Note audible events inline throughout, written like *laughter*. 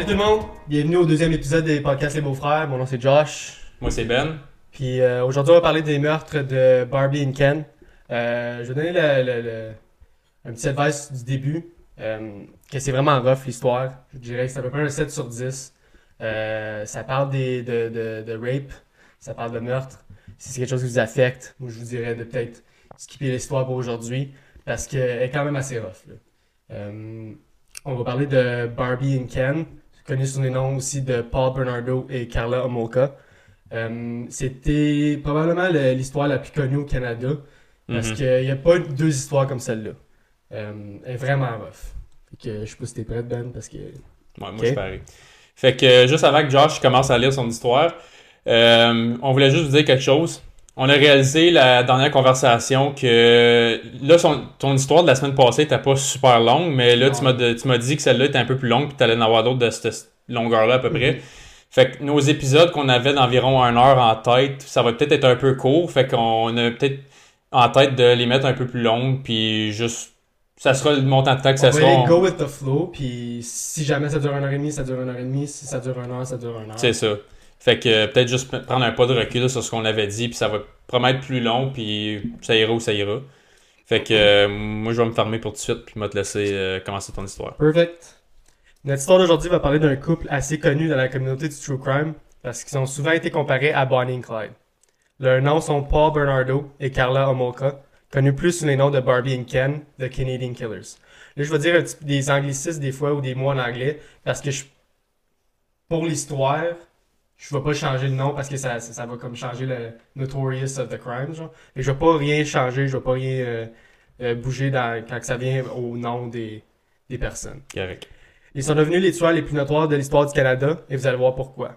Salut tout le monde, bienvenue au deuxième épisode des podcasts Les Beaux-Frères. Mon nom c'est Josh. Moi, c'est Ben. Puis euh, aujourd'hui, on va parler des meurtres de Barbie et Ken. Euh, je vais donner le, le- le- un petit advice du début. euh, que c'est vraiment rough l'histoire. Je dirais que c'est à peu près un 7 sur 10. Euh, ça parle des, de, de, de rape, ça parle de meurtre. Si c'est quelque chose qui vous affecte, moi je vous dirais de peut-être skipper l'histoire pour aujourd'hui parce qu'elle est quand même assez rough. là. On va parler de Barbie et Ken, connu sous les noms aussi de Paul Bernardo et Carla Homolka. Euh, C'était probablement le- l'histoire la plus connue au Canada parce Mhm. qu'il n'y a pas deux histoires comme celle-là. Euh, elle est vraiment rough. Fait que, je sais pas si t'es prête, Ben, parce que. Ouais, moi, je pareil. Fait que juste avant que Josh commence à lire son histoire, euh, on voulait juste vous dire quelque chose. On a réalisé la dernière conversation que là, son- ton histoire de la semaine passée était pas super longue, mais là, tu Non. m'as tu m'as dit que celle-là était un peu plus longue, puis tu allais en avoir d'autres de cette longueur-là à peu près. Mhm. Fait que nos épisodes qu'on avait d'environ une heure en tête, ça va peut-être être un peu court. Fait qu'on a peut-être en tête de les mettre un peu plus longues, puis juste. Ça sera le montant de temps que ça on va sera. aller on- go with the flow, puis si jamais ça dure une heure et demie, ça dure une heure et demie. Si ça dure une heure, ça dure une heure. C'est ça. Fait que euh, peut-être juste prendre un pas de recul sur ce qu'on avait dit, puis ça va promettre plus long, puis ça ira où ça ira. Fait que euh, moi, je vais me fermer pour tout de suite, puis je vais te laisser euh, commencer ton histoire. Perfect. Notre histoire d'aujourd'hui va parler d'un couple assez connu dans la communauté du true crime parce qu'ils ont souvent été comparés à Bonnie et Clyde. Leurs noms sont Paul Bernardo et Carla Homolka, connus plus sous les noms de Barbie et Ken, The Canadian Killers. Là, je vais dire un petit- des anglicismes des fois ou des mots en anglais parce que je, pour l'histoire, je vais pas changer le nom parce que ça, ça, ça va comme changer le notorious of the crime, genre. Et je vais pas rien changer, je vais pas rien euh, euh, bouger dans, quand ça vient au nom des, des personnes. Correct. Ils sont devenus les tueurs les plus notoires de l'histoire du Canada et vous allez voir pourquoi.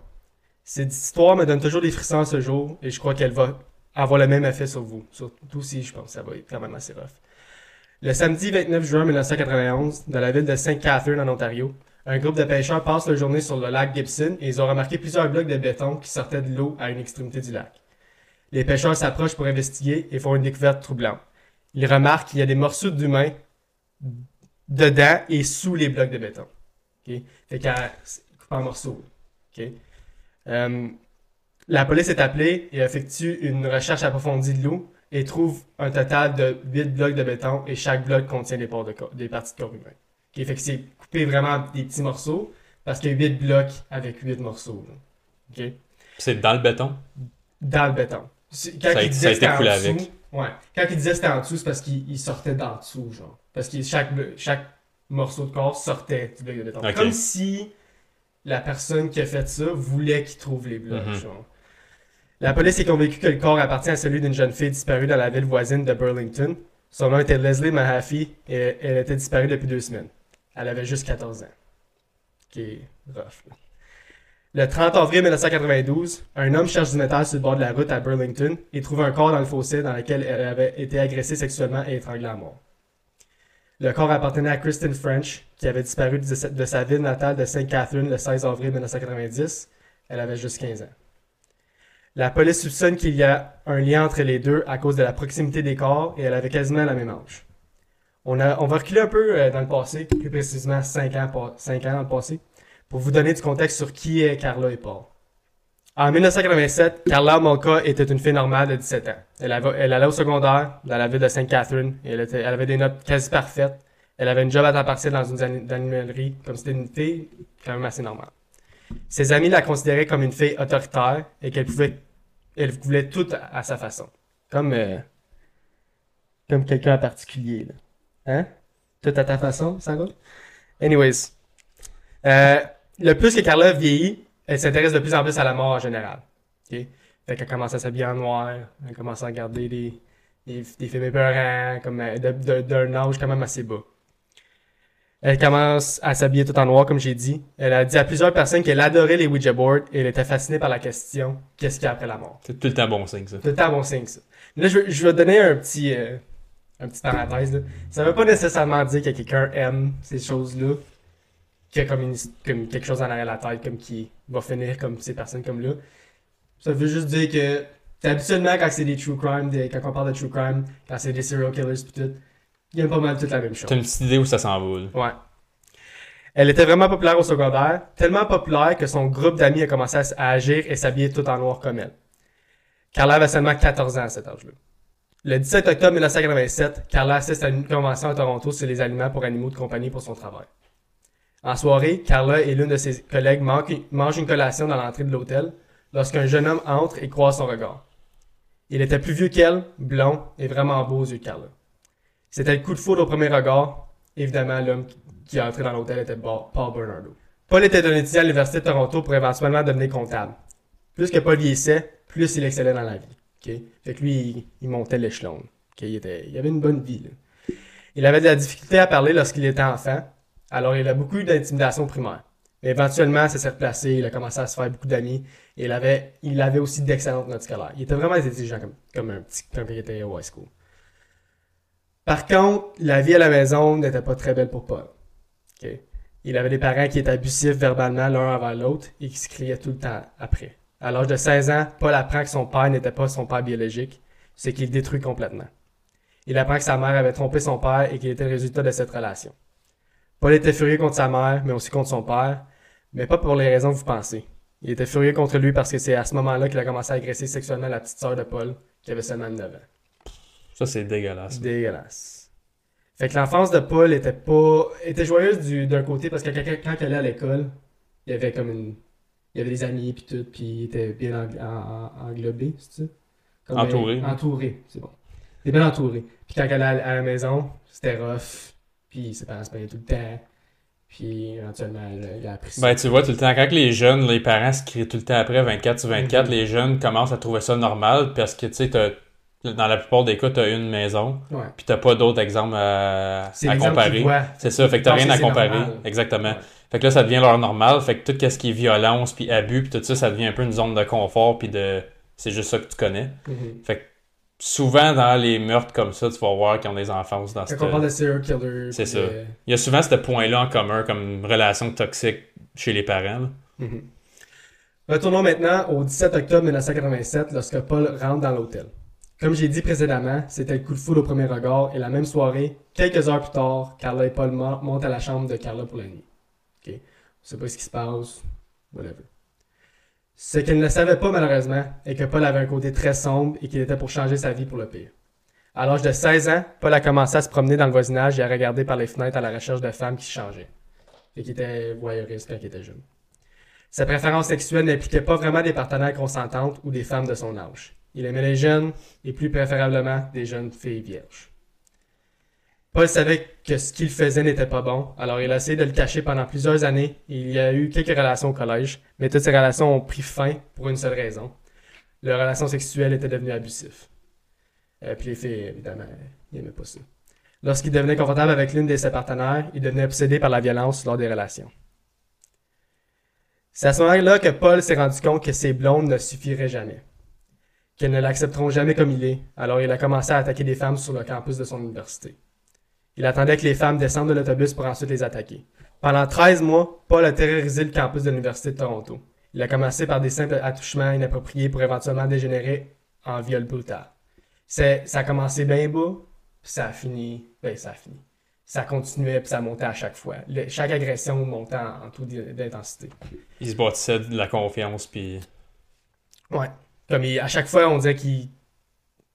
Cette histoire me donne toujours des frissons à ce jour et je crois qu'elle va avoir le même effet sur vous. Surtout si je pense que ça va être quand même assez rough. Le samedi 29 juin 1991, dans la ville de St. Catherine en Ontario, un groupe de pêcheurs passe leur journée sur le lac Gibson et ils ont remarqué plusieurs blocs de béton qui sortaient de l'eau à une extrémité du lac. Les pêcheurs s'approchent pour investiguer et font une découverte troublante. Ils remarquent qu'il y a des morceaux d'humains dedans et sous les blocs de béton. OK? Fait qu'elle coupe en morceaux. OK? Euh, la police est appelée et effectue une recherche approfondie de l'eau et trouve un total de 8 blocs de béton et chaque bloc contient des, de des parties de corps humain. OK? Fait que c'est coupé vraiment des petits morceaux parce qu'il y a 8 blocs avec 8 morceaux. là. OK? C'est dans le béton? Dans le béton. Quand Ça a- il ça disait a que c'était été en coulé dessous, avec. ouais. Quand il disait c'était en dessous, c'est parce qu'il il sortait d'en dessous, genre. Parce que chaque, chaque morceau de corps sortait du bloc de béton. Ok. Comme si la personne qui a fait ça voulait qu'il trouve les blocs, Mhm. genre. La police est convaincue que le corps appartient à celui d'une jeune fille disparue dans la ville voisine de Burlington. Son nom était Leslie Mahaffey et elle était disparue depuis deux semaines. Elle avait juste 14 ans. Qui est rough, là. Le 30 avril 1992, un homme cherche du métal sur le bord de la route à Burlington et trouve un corps dans le fossé dans lequel elle avait été agressée sexuellement et étranglée à mort. Le corps appartenait à Kristen French, qui avait disparu de sa, ville natale de St. Catherine le 16 avril 1990. Elle avait juste 15 ans. La police soupçonne qu'il y a un lien entre les deux à cause de la proximité des corps et elle avait quasiment la même âge. On, a, on va reculer un peu euh, dans le passé, plus précisément 5 ans, pa- 5 ans dans le passé, pour vous donner du contexte sur qui est Carla et Paul. En 1987, Carla Molka était une fille normale de 17 ans. Elle, avait- elle allait au secondaire dans la ville de St. Catherine elle, elle avait des notes quasi parfaites. Elle avait une job à temps partiel dans une ani- animalerie, comme c'était une fille quand même assez normale. Ses amis la considéraient comme une fille autoritaire et qu'elle pouvait, elle voulait tout à, à sa façon. Comme, euh, comme quelqu'un en particulier, là. Hein? Tout à ta façon, ça va? Anyways. Euh, le plus que Carla vieillit, elle s'intéresse de plus en plus à la mort en général. OK? Fait qu'elle commence à s'habiller en noir, elle commence à regarder des, des, des films épeurants, comme euh, d'un âge quand même assez bas. Elle commence à s'habiller tout en noir, comme j'ai dit. Elle a dit à plusieurs personnes qu'elle adorait les Ouija boards et elle était fascinée par la question qu'est-ce qu'il y a après la mort? C'est tout le temps bon signe, ça. Tout le temps bon signe, ça. Là, je, vais- je vais donner un petit, euh, un petit parenthèse. Là. Ça veut pas nécessairement dire que quelqu'un aime ces choses-là, qu'il y a comme, une, comme quelque chose en arrière de la tête, comme qui va finir comme ces personnes comme là. Ça veut juste dire que habituellement quand c'est des true crime, des- quand on parle de true crime, quand c'est des serial killers pis tout, il y a pas mal toute la même chose. T'as une petite idée où ça s'en va, là. Ouais. Elle était vraiment populaire au secondaire, tellement populaire que son groupe d'amis a commencé à, à agir et s'habiller tout en noir comme elle. Carla avait seulement 14 ans à cet âge-là. Le 17 octobre 1987, Carla assiste à une convention à Toronto sur les aliments pour animaux de compagnie pour son travail. En soirée, Carla et l'une de ses collègues mangent une collation dans l'entrée de l'hôtel lorsqu'un jeune homme entre et croise son regard. Il était plus vieux qu'elle, blond et vraiment beau aux yeux de Carla. C'était le coup de foudre au premier regard. Évidemment, l'homme qui est entré dans l'hôtel était Paul Bernardo. Paul était un étudiant à l'Université de Toronto pour éventuellement devenir comptable. Plus que Paul vieillissait, plus il excellait dans la vie. Fait que lui, il, montait l'échelon. Il, avait une bonne vie. Il avait de la difficulté à parler lorsqu'il était enfant, alors il a beaucoup d'intimidation primaire. Mais éventuellement, ça s'est replacé, il a commencé à se faire beaucoup d'amis, et il avait, aussi d'excellentes notes scolaires. Il était vraiment intelligent comme, comme un petit, quand il était au high school. Par contre, la vie à la maison n'était pas très belle pour Paul. Il avait des parents qui étaient abusifs verbalement l'un envers l'autre et qui se criaient tout le temps après. À l'âge de 16 ans, Paul apprend que son père n'était pas son père biologique, ce qui le détruit complètement. Il apprend que sa mère avait trompé son père et qu'il était le résultat de cette relation. Paul était furieux contre sa mère, mais aussi contre son père, mais pas pour les raisons que vous pensez. Il était furieux contre lui parce que c'est à ce moment-là qu'il a commencé à agresser sexuellement la petite sœur de Paul, qui avait seulement 9 ans. Ça, c'est dégueulasse. Dégueulasse. Fait que l'enfance de Paul était pas était joyeuse du- d'un côté parce que quand, quand- quand elle allait à l'école, il y avait comme une il y avait des amis puis tout puis il était bien engl- en- en- englobé, c'est ça? Comme, Entouré. euh, entouré, c'est bon. Il était bien entouré. Puis quand elle allait à la maison, c'était rough. Puis ses parents se plaignaient tout le temps. Puis éventuellement, elle- il a appris. Ben, tu vois, tout le temps, quand les jeunes, les parents se crient tout le temps après 24 sur 24, Mhm. les jeunes commencent à trouver ça normal parce que, tu sais, dans la plupart des cas, t'as une maison, ouais. puis t'as pas d'autres exemples à, comparer. C'est ça, fait que t'as Penser rien à comparer. normal. Exactement. Ouais. Fait que là, ça devient leur normal. Fait que tout ce qui est violence, puis abus, puis tout ça, ça devient un peu une zone de confort, puis de... C'est juste ça que tu connais. Mhm. Fait que souvent, dans les meurtres comme ça, tu vas voir qu'ils ont des enfances dans cette... Quand on parle de serial killer. C'est ça. Il y a souvent ce point-là en commun, comme une relation toxique chez les parents. Mhm. Retournons maintenant au 17 octobre 1987 lorsque Paul rentre dans l'hôtel. Comme j'ai dit précédemment, c'était le coup de foudre au premier regard et la même soirée, quelques heures plus tard, Carla et Paul mon- montent à la chambre de Carla pour la nuit. On sait pas ce qui se passe, whatever. Ce qu'elle ne savait pas malheureusement est que Paul avait un côté très sombre et qu'il était pour changer sa vie pour le pire. À l'âge de 16 ans, Paul a commencé à se promener dans le voisinage et à regarder par les fenêtres à la recherche de femmes qui changeaient. Et qui étaient voyeuristes quand il était jeune. Sa préférence sexuelle n'impliquait pas vraiment des partenaires consentantes ou des femmes de son âge. Il aimait les jeunes et plus préférablement des jeunes filles vierges. Paul savait que ce qu'il faisait n'était pas bon, alors il a essayé de le cacher pendant plusieurs années il y a eu quelques relations au collège, mais toutes ces relations ont pris fin pour une seule raison. Leurs relations sexuelles étaient devenues abusives. Euh, puis les filles, évidemment, n'aimaient pas ça. Lorsqu'il devenait confortable avec l'une de ses partenaires, il devenait obsédé par la violence lors des relations. C'est à ce moment-là que Paul s'est rendu compte que ses blondes ne suffiraient jamais. Qu'elles ne l'accepteront jamais comme il est. Alors il a commencé à attaquer des femmes sur le campus de son université. Il attendait que les femmes descendent de l'autobus pour ensuite les attaquer. Pendant 13 mois, Paul a terrorisé le campus de l'Université de Toronto. Il a commencé par des simples attouchements inappropriés pour éventuellement dégénérer en viol brutal. C'est, ça a commencé bien bas, puis ça a fini, ben ça a fini. Ça continuait, puis ça montait à chaque fois. Le- chaque agression montait en, en taux d'intensité. Ils se bâtissaient de la confiance, puis... Ouais. Comme il- à chaque fois, on disait qu'il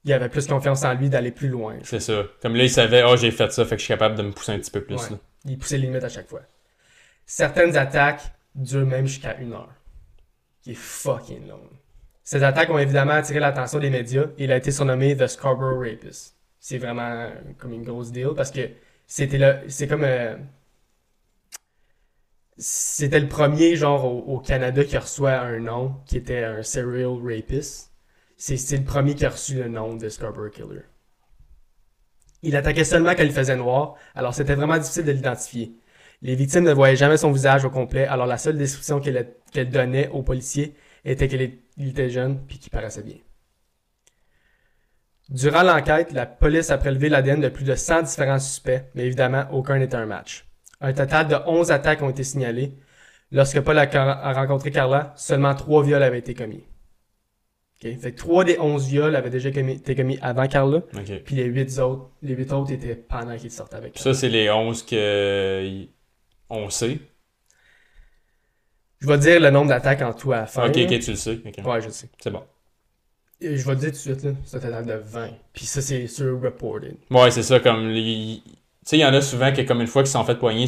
il avait plus confiance en lui d'aller plus loin. C'est ça. Comme là, ils savaient, oh, j'ai fait ça, fait que je suis capable de me pousser un petit peu plus. Ouais. là. Il poussait les limites à chaque fois. Certaines attaques durent même jusqu'à une heure. Qui est fucking long. Ces attaques ont évidemment attiré l'attention des médias et il a été surnommé The Scarborough Rapist. C'est vraiment euh, comme une grosse deal parce que c'était là, c'est comme euh, c'était le premier genre au, au Canada qui reçoit un nom qui était un serial rapist. C'est le premier qui a reçu le nom de Scarborough Killer. Il attaquait seulement quand il faisait noir, alors c'était vraiment difficile de l'identifier. Les victimes ne voyaient jamais son visage au complet, alors la seule description qu'elle donnait aux policiers était qu'il était jeune puis qu'il paraissait bien. Durant l'enquête, la police a prélevé l'ADN de plus de 100 différents suspects, mais évidemment, aucun n'était un match. Un total de 11 attaques ont été signalées. Lorsque Paul a, a rencontré Carla, seulement 3 viols avaient été commis. Fait que 3 des 11 viols avaient déjà commis- été commis avant Carla, puis les 8 autres, les 8 autres étaient pendant qu'il sortait avec Carla. ça, c'est les 11 que... on sait. Je vais dire le nombre d'attaques en tout à la fin. ok, ok, tu le sais. Ouais, je sais. C'est bon. Et Je vais te dire tout de suite, là, c'est un total de 20. Puis ça, c'est sur reported. Ouais, c'est ça, comme. les- Tu sais, il y en a souvent qui, comme une fois qu'ils sont fait poigner,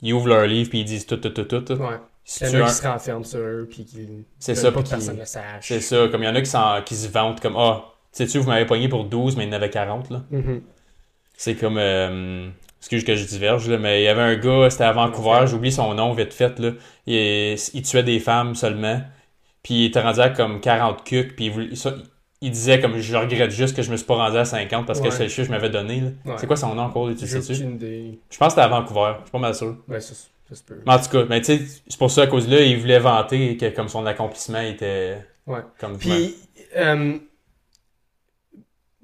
ils ouvrent leur livre puis ils disent tout, tout, tout, tout. tout. Ouais. Si Il y tu en a as- qui se renferment sur eux, puis qui. C'est ça, pas puis que qui- personne ne sache. C'est ça, comme il y en a qui, qui se vantent comme Ah, sais-tu, vous m'avez poigné pour 12, mais il y en avait 40, là. Mhm. C'est comme. Euh, excuse que je diverge, là, mais il y avait un gars, c'était à Vancouver, j'oublie son nom vite fait, là. Il, il tuait des femmes seulement. Puis il était rendu à comme 40 cucs, puis il, voulait- ça- il disait comme je regrette juste que je me suis pas rendu à 50 parce que c'est le chiffre que je m'avais donné. là. Ouais. C'est quoi son nom encore, tu sais-tu? Je pense que c'était à Vancouver, je suis pas mal sûr. Ouais, ça, en tout cas, mais tu sais, c'est pour ça à cause de là, il voulait vanter que comme son accomplissement était Ouais. comme Puis, euh,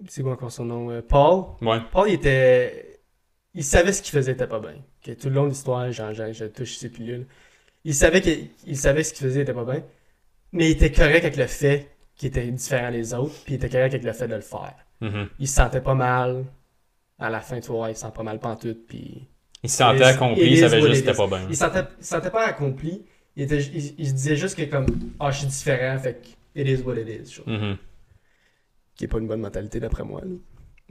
c'est quoi encore son nom? Euh, Paul? ouais. Paul, il était. Il savait ce qu'il faisait, était pas bien. Ok, Tout le long de l'histoire, j'en- j'en- je touche ses pilules. Il savait, qu'il il savait ce qu'il faisait, était pas bien. Mais il était correct avec le fait qu'il était différent des autres, puis il était correct avec le fait de le faire. Mhm. Il se sentait pas mal. À la fin, tu vois, il se sent pas mal pantoute, puis. Il se sentait accompli, il savait juste que c'était pas bien. Il se sentait, il se sentait pas accompli. Il, était, il, il se disait juste que comme, ah, je suis différent, fait que it is what it is. Qui est pas une bonne mentalité d'après moi. là.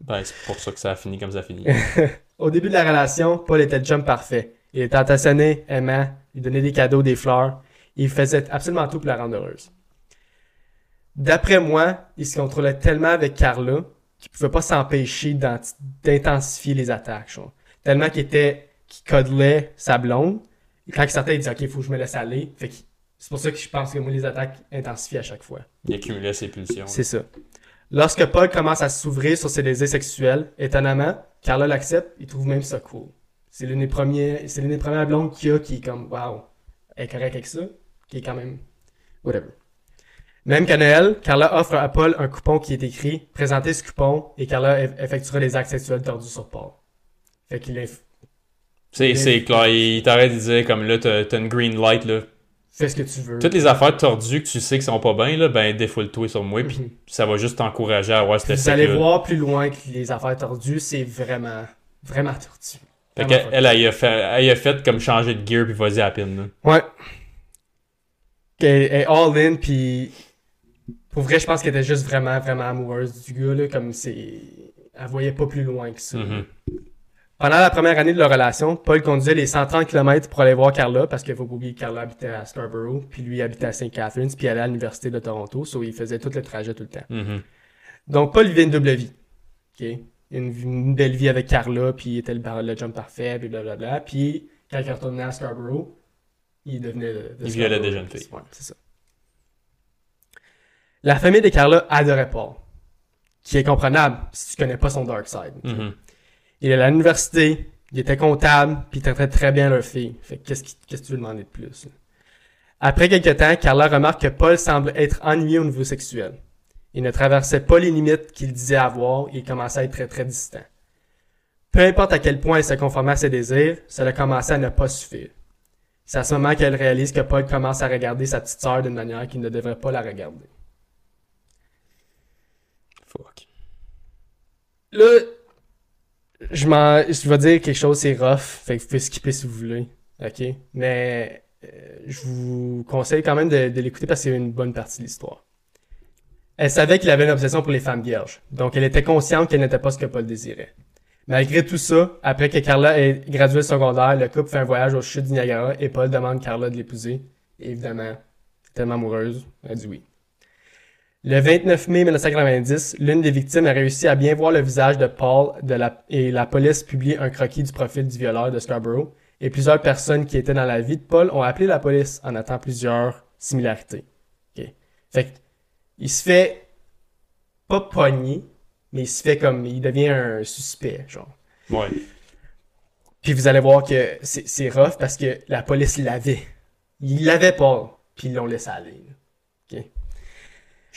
Ben, c'est pour ça que ça a fini comme ça a fini. *laughs* Au début de la relation, Paul était le chum parfait. Il était attentionné, aimant, il donnait des cadeaux, des fleurs. Il faisait absolument tout pour la rendre heureuse. D'après moi, il se contrôlait tellement avec Carla qu'il pouvait pas s'empêcher d'int- d'intensifier les attaques. genre. Tellement qu'il était, qu'il codelait sa blonde. Et quand il sortait, il disait, OK, il faut que je me laisse aller. Fait que c'est pour ça que je pense que moi, les attaques intensifient à chaque fois. Il accumulait ses pulsions. C'est ça. Lorsque Paul commence à s'ouvrir sur ses désirs sexuels, étonnamment, Carla l'accepte, il trouve même ça cool. C'est l'une des premières, c'est l'une des premières blondes qu'il y a qui est comme, wow, elle est correcte avec ça, qui est quand même, whatever. Même qu'à Noël, Carla offre à Paul un coupon qui est écrit, présentez ce coupon et Carla eff- effectuera des actes sexuels tordus sur Paul. Fait qu'il est, C'est, c'est clair, il t'arrête de dire comme là, t'as, une green light là. fais ce que tu veux. Toutes les affaires tordues que tu sais qui sont pas bien, là, ben défoule-toi sur moi, puis Mhm. ça va juste t'encourager à avoir cette Vous allez voir plus loin que les affaires tordues, c'est vraiment, vraiment tordu. Fait qu'elle, elle, elle, a fait, elle a fait comme changer de gear, puis vas-y à la pine, là. Ouais. Qu'elle est all in, puis pour vrai, je pense qu'elle était juste vraiment, vraiment amoureuse du gars, là, comme c'est... Elle voyait pas plus loin que ça. Mhm. Pendant la première année de leur relation, Paul conduisait les 130 km pour aller voir Carla, parce qu'il faut pas oublier que Carla habitait à Scarborough, puis lui habitait à St. Catharines, puis allait à l'université de Toronto, so il faisait tout le trajet tout le temps. Mhm. Donc Paul vivait une double vie. Une, une belle vie avec Carla, puis il était le, le jump parfait, puis blablabla. Puis quand il retournait à Scarborough, il devenait... de- de Il violait des jeunes filles. Ouais, c'est ça. La famille de Carla adorait Paul. Qui est comprenable si tu connais pas son dark side. Mhm. Il est à l'université, il était comptable, puis il traitait très bien leur fille. Fait que qu'est-ce qu'est-ce que tu veux demander de plus? Après quelques temps, Carla remarque que Paul semble être ennuyé au niveau sexuel. Il ne traversait pas les limites qu'il disait avoir et il commençait à être très très distant. Peu importe à quel point elle se conformait à ses désirs, cela commençait à ne pas suffire. C'est à ce moment qu'elle réalise que Paul commence à regarder sa petite sœur d'une manière qu'il ne devrait pas la regarder. Fuck. Là, je m'en, je vais dire quelque chose, c'est rough, fait que vous pouvez skipper si vous voulez, ok? Mais euh, je vous conseille quand même de, de l'écouter parce que c'est une bonne partie de l'histoire. Elle savait qu'il avait une obsession pour les femmes vierges, donc elle était consciente qu'elle n'était pas ce que Paul désirait. Malgré tout ça, après que Carla ait gradué le secondaire, le couple fait un voyage aux chutes du Niagara et Paul demande Carla de l'épouser. Évidemment, tellement amoureuse, elle dit oui. Le 29 mai 1990, l'une des victimes a réussi à bien voir le visage de Paul de la, et la police publie un croquis du profil du violeur de Scarborough et plusieurs personnes qui étaient dans la vie de Paul ont appelé la police en attendant plusieurs similarités. Ok. Fait il se fait pas pogner, mais il se fait comme, il devient un suspect, genre. Ouais. Puis vous allez voir que c'est c'est rough parce que la police l'avait. Il l'avait pas, puis ils l'ont laissé aller.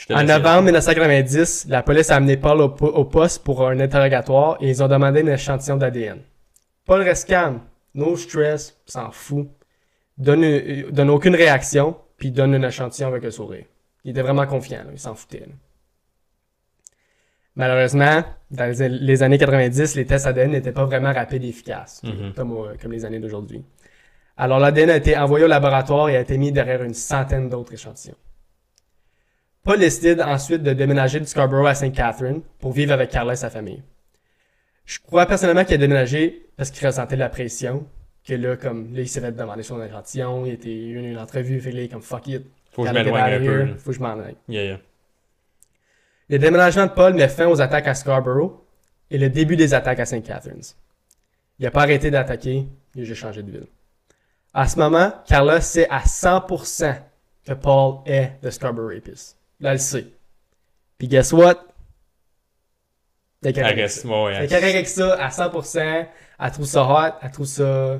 En novembre 1990, la police a amené Paul au, po- au poste pour un interrogatoire et ils ont demandé un échantillon d'ADN. Paul reste calme, no stress, s'en fout, donne, euh, donne aucune réaction, puis donne un échantillon avec un sourire. Il était vraiment confiant, là, il s'en foutait. là. Malheureusement, dans les, les années 90, les tests ADN n'étaient pas vraiment rapides et efficaces, Mhm. comme, au- comme les années d'aujourd'hui. Alors l'ADN a été envoyé au laboratoire et a été mis derrière une centaine d'autres échantillons. Paul décide ensuite de déménager de Scarborough à St. Catherine pour vivre avec Carla et sa famille. Je crois personnellement qu'il a déménagé parce qu'il ressentait la pression, que là, comme, là, il s'est fait demander son échantillon, il était eu une, une entrevue, fait que là, il est comme fuck it. Faut que je m'éloigne un peu. Faut que je m'en aille. Yeah, yeah. Le déménagement de Paul met fin aux attaques à Scarborough et le début des attaques à St. Catharines. Il n'a pas arrêté d'attaquer, il a juste changé de ville. À ce moment, Carla sait à 100% que Paul est le Scarborough Rapist. Là, elle le sait. Puis guess what? Elle est correcte I avec ça. avec ça à 100%. Elle trouve ça hot, elle trouve ça,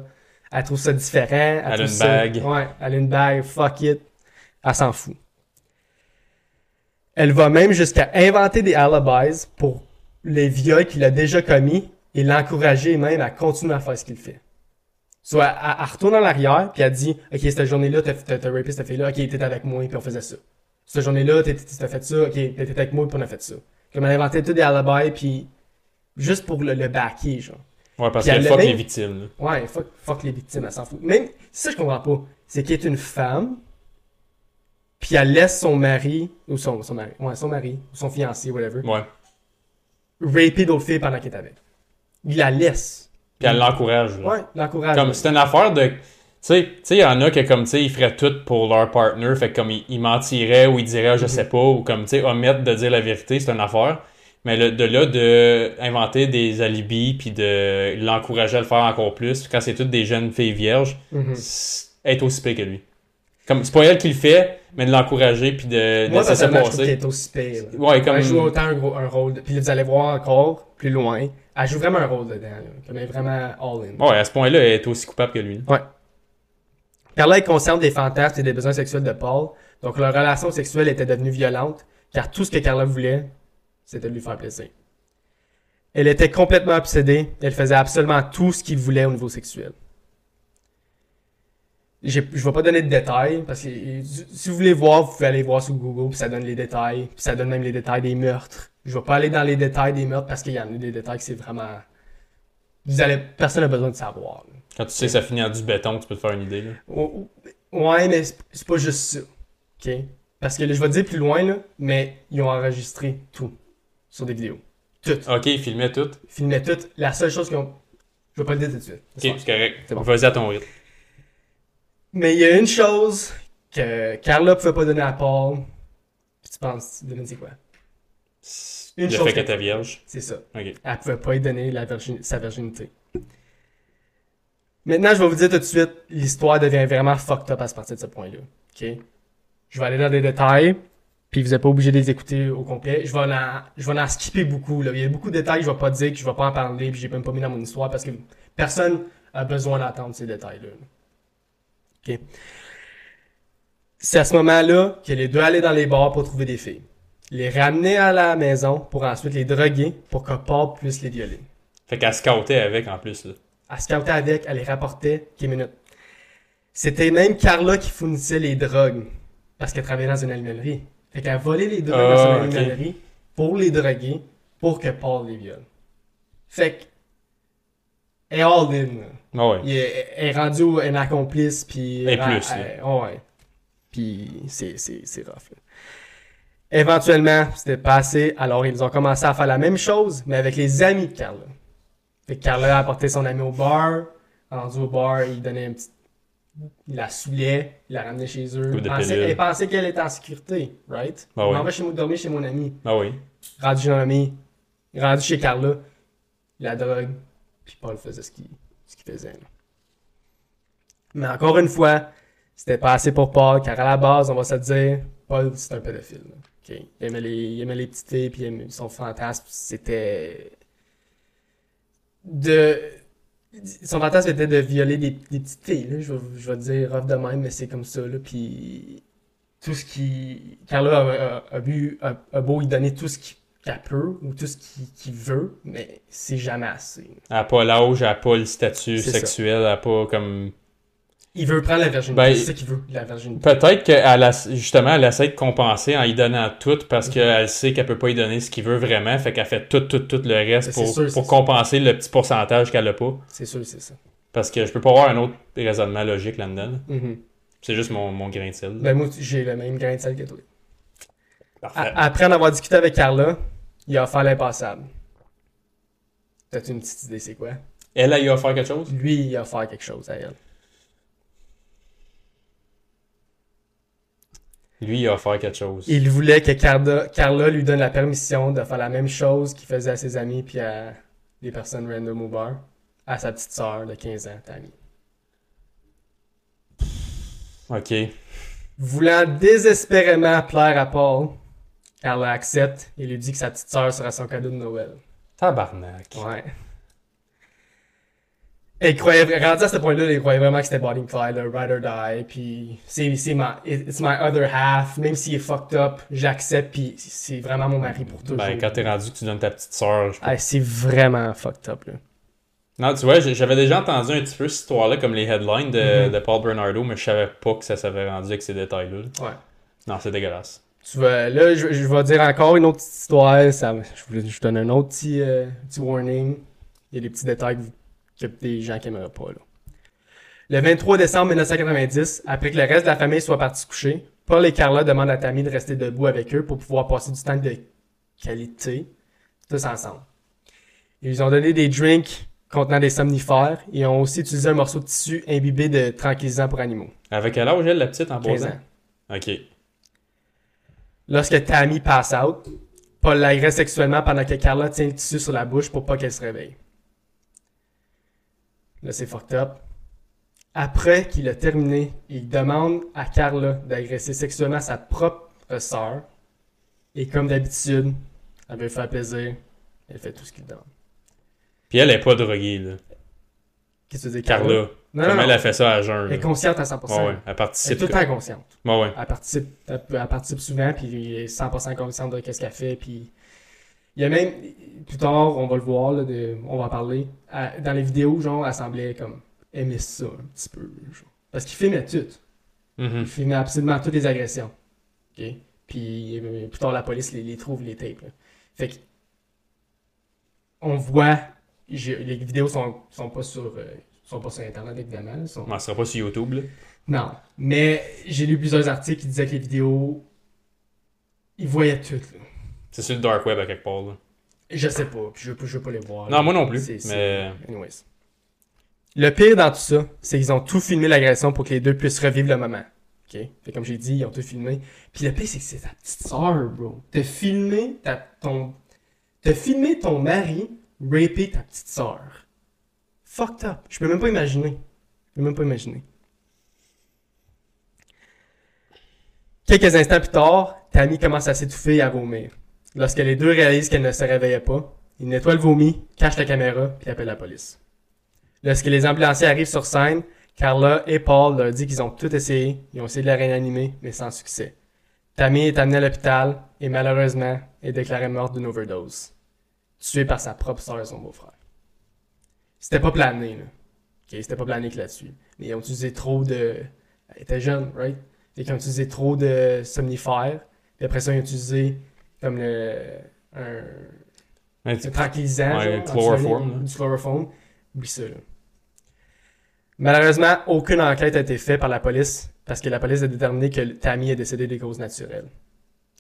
elle trouve ça différent. Elle, Elle a une ça- bague. Ouais, elle a une bague, fuck it. Elle s'en fout. Elle va même jusqu'à inventer des alibis pour les viols qu'il a déjà commis et l'encourager même à continuer à faire ce qu'il fait. Soit elle, elle retourne en arrière puis elle dit OK, cette journée-là, t'as t'as- t'as rapé cette fille-là, OK, t'étais avec moi puis on faisait ça. Cette journée-là, t'as fait ça, OK, t'étais avec moi puis on a fait ça. Comme elle inventait tous des alibis puis juste pour le, le backer, genre. Ouais, parce qu'elle fuck les victimes. là. Ouais, fuck, fuck les victimes, elle s'en fout. Même, ça je comprends pas. C'est qu'elle est une femme, puis elle laisse son mari, ou son, son mari, ouais, son mari, ou son fiancé, whatever, Ouais. raper d'autres filles pendant qu'elle est avec. Il la laisse. Puis elle l'encourage. là. Ouais, l'encourage. Comme c'est une affaire de. Tu sais, tu sais, il y en a que comme tu sais, ils feraient tout pour leur partner, fait que comme ils, ils mentiraient ou ils diraient je sais pas, ou comme tu sais, omettre de dire la vérité, c'est une affaire. Mais le- de là, de inventer des alibis puis de l'encourager à le faire encore plus, quand c'est toutes des jeunes filles vierges, Mhm. être aussi pire que lui. Comme c'est pas elle qui le fait, mais de l'encourager puis de Moi, laisser ça passer. est aussi pire. là. Ouais, comme Elle joue autant un, gros, un rôle. de- Puis vous allez voir encore plus loin. Elle joue vraiment un rôle dedans. Là. Comme elle est vraiment all-in. Ouais, à ce point-là, elle est aussi coupable que lui. Ouais. Carla est consciente des fantasmes et des besoins sexuels de Paul, donc leur relation sexuelle était devenue violente, car tout ce que Carla voulait, c'était de lui faire plaisir. Elle était complètement obsédée, elle faisait absolument tout ce qu'il voulait au niveau sexuel. Je vais pas donner de détails, parce que si vous voulez voir, vous pouvez aller voir sur Google, puis ça donne les détails, puis ça donne même les détails des meurtres. Je vais pas aller dans les détails des meurtres, parce qu'il y en a des détails que c'est vraiment... Vous allez... Personne n'a besoin de savoir. Quand tu sais que ça finit en du béton, tu peux te faire une idée. Là. Ouais, mais c'est pas juste ça. OK? Parce que là, je vais te dire plus loin, là, mais ils ont enregistré tout sur des vidéos. Tout. Ok, il filmait tout. Ils filmaient tout. La seule chose qu'ils ont. Je vais pas le dire tout de suite. Ok, c'est correct. C'est bon. Vas-y à ton rythme. Mais il y a une chose que Carla pouvait pas donner à Paul. Puis tu penses, devine c'est quoi? Une le chose fait que- qu'elle était vierge. C'est ça. Ok. Elle pouvait pas lui donner la virgin- sa virginité. Maintenant, je vais vous dire tout de suite, l'histoire devient vraiment fucked up à partir de ce point-là. OK? Je vais aller dans des détails, puis vous n'êtes pas obligé de les écouter au complet. Je vais en, je vais en skipper beaucoup. Là. Il y a beaucoup de détails que je vais pas dire, que je vais pas en parler, puis j'ai même pas mis dans mon histoire parce que personne a besoin d'entendre ces détails-là. OK? C'est à ce moment-là que les deux allaient dans les bars pour trouver des filles. Les ramener à la maison pour ensuite les droguer pour que Paul puisse les violer. Fait qu'elle scoutait avec en plus. Là. Elle scoutait avec, elle les rapportait, quelques minutes. C'était même Carla qui fournissait les drogues. Parce qu'elle travaillait dans une animalerie. Fait qu'elle volait les drogues dans Ah, son ok. animalerie pour les droguer, pour que Paul les viole. Fait que, elle est all in. Ah ouais. Il est- Elle est rendue un accomplice, puis... Et plus, elle- ouais. Puis c'est, c'est, c'est rough. là. Éventuellement, c'était passé, alors ils ont commencé à faire la même chose, mais avec les amis de Carla. Fait que Carla a apporté son ami au bar, rendu au bar, il donnait un petit... Il la saoulait, il la ramenait chez eux. De Pensait- pilule. elle pensait qu'elle était en sécurité, right? Ah On ouais. m'en va chez moi dormir chez mon ami. Ah oui. Rendu chez mon ami, rendu chez Carla, la drogue, puis Paul faisait ce qu'il ce faisait. là. Mais encore une fois, c'était pas assez pour Paul, car à la base, on va se dire, Paul, c'est un pédophile. là. Il, aimait les, il aimait les petites filles, puis il aimait- son fantasme, c'était de... Son fantasme était de violer des, des petites filles, là. Je, vais, je vais dire rough de même, mais c'est comme ça, là. Puis tout ce qui... Carla a, a- a bu- a- a beau lui donner tout ce qu'il- qu'elle peut, ou tout ce qu'il veut, mais c'est jamais assez. Elle a pas l'âge, elle a pas le statut ça. sexuel, elle a pas comme. Il veut prendre la virginité, Ben, c'est ça qu'il veut, la virginité. Peut-être qu'elle a, justement, elle essaie de compenser en y donnant tout parce Mhm. qu'elle sait qu'elle peut pas y donner ce qu'il veut vraiment, fait qu'elle fait tout, tout, tout le reste Ben, pour, sûr, ça. compenser le petit pourcentage qu'elle a pas. C'est sûr, c'est ça. Parce que je peux pas avoir un autre raisonnement logique là-dedans. là. Mhm. C'est juste mon, mon grain de sel. Ben, moi, j'ai le même grain de sel que toi. Parfait. A- Après en avoir discuté avec Carla, il a offert l'impassable. T'as-tu une petite idée, c'est quoi? Elle a eu offert quelque chose? Lui, il a offert quelque chose à elle. Lui, il a offert quelque chose. Il voulait que Carla, Carla lui donne la permission de faire la même chose qu'il faisait à ses amis puis à des personnes random au bar, à sa petite sœur de 15 ans, Tammy. Ok. Voulant désespérément plaire à Paul, Carla accepte et lui dit que sa petite sœur sera son cadeau de Noël. Tabarnak. Ouais. Elle croyait, rendu à ce point-là, elle croyait vraiment que c'était Bonnie Clyde, le ride or die, puis c'est, c'est ma, it's my other half, même s'il est fucked up, j'accepte, puis c'est vraiment mon mari pour toujours. Ben, quand t'es rendu que tu donnes ta petite soeur. Ah, c'est vraiment fucked up, là. Non, tu vois, j'avais déjà entendu un petit peu cette histoire-là, comme les headlines de, Mhm. de Paul Bernardo, mais je savais pas que ça s'avait rendu avec ces détails-là. Ouais. Non, c'est dégueulasse. Tu vas, là, je, je vais dire encore une autre petite histoire, ça, je, vous- je donne un autre petit, euh, petit warning. Il y a des petits détails que, vous- que des gens qui n'aimeraient pas, là. Le 23 décembre 1990, après que le reste de la famille soit parti coucher, Paul et Carla demandent à Tammy de rester debout avec eux pour pouvoir passer du temps de qualité, tous ensemble. Ils ont donné des drinks contenant des somnifères et ont aussi utilisé un morceau de tissu imbibé de tranquillisants pour animaux. Avec quel âge elle, la petite, en 15 posant? ans. Ok. Lorsque Tammy passe out, Paul l'agresse sexuellement pendant que Carla tient le tissu sur la bouche pour pas qu'elle se réveille. Là, c'est fucked up. Après qu'il a terminé, il demande à Carla d'agresser sexuellement sa propre sœur. Et comme d'habitude, elle veut faire plaisir. Elle fait tout ce qu'il demande. Puis elle est pas droguée, là. Qu'est-ce que tu dire, Carla. Non, non, Comme non. elle a fait ça à jeun. Elle est consciente à 100%. Ouais, ouais. Elle Elle est participe. tout le temps consciente. Ouais, ouais. Elle participe, elle, elle participe souvent, puis elle est 100% consciente de ce qu'elle fait, puis il y a même, plus tard, on va le voir, là, de- on va en parler, dans les vidéos, genre, elle semblait comme aimer ça un petit peu, genre. Parce qu'il filmait tout. Mhm. Il filmait absolument toutes les agressions. OK? Puis euh, plus tard, la police les, les trouve, les tapes. là. Fait que, on voit, les vidéos sont, sont pas sur, euh, sont pas sur Internet, évidemment, là, sont- On sera pas sur YouTube, là. non, mais j'ai lu plusieurs articles qui disaient que les vidéos, ils voyaient tout. là. C'est sur le dark web à quelque part, là. Je sais pas, puis je veux, pas- je veux pas les voir. Non, là. moi non plus, C'est- c'est- mais- Anyways. Le pire dans tout ça, c'est qu'ils ont tout filmé l'agression pour que les deux puissent revivre le moment. OK? Fait comme j'ai dit, ils ont tout filmé. Puis le pire, c'est que c'est ta petite soeur, bro. T'as filmé ta, ton... T'as filmé ton mari raper ta petite soeur. Fucked up. Je peux même pas imaginer. Je peux même pas imaginer. Quelques instants plus tard, Tammy commence à s'étouffer et à vomir. Lorsque les deux réalisent qu'elle ne se réveillait pas, ils nettoient le vomi, cachent la caméra, puis appellent la police. Lorsque les ambulanciers arrivent sur scène, Carla et Paul leur disent qu'ils ont tout essayé, ils ont essayé de la réanimer, mais sans succès. Tammy est amenée à l'hôpital et malheureusement est déclarée morte d'une overdose, tuée par sa propre soeur et son beau-frère. C'était pas plané, là. C'était pas plané que là-dessus. Mais ils ont utilisé trop de... Elle était jeune, right? Fait qu'ils ont utilisé trop de somnifères. Puis après ça, ils ont utilisé comme le... un... Mais C'est tranquillisant. Ouais, genre, chloroform, antisolé, là. Du chloroforme. Oublie ça, là. Malheureusement, aucune enquête a été faite par la police parce que la police a déterminé que Tammy est décédé des causes naturelles.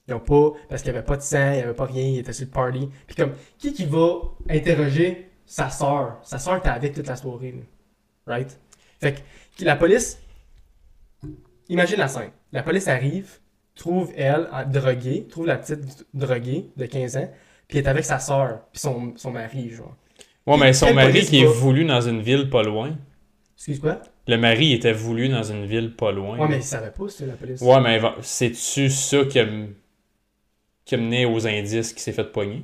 Ils ont pas, parce qu'il n'y avait pas de sang, il n'y avait pas rien, il était sur le party. Puis comme, qui qui va interroger sa sœur? Sa sœur était avec toute la soirée, là. Right? Fait que la police, imagine la scène. La police arrive, trouve elle, droguée, trouve la petite droguée de 15 ans, puis elle est avec sa sœur, puis son, son mari, genre. Ouais, mais son mari qui est voulu dans une ville pas loin. Excuse quoi? Le mari était voulu dans une ville pas loin. Ouais, mais ils savaient pas, c'est la police. Ouais, mais c'est-tu ça qui a, qui a mené aux indices qui s'est fait pogner?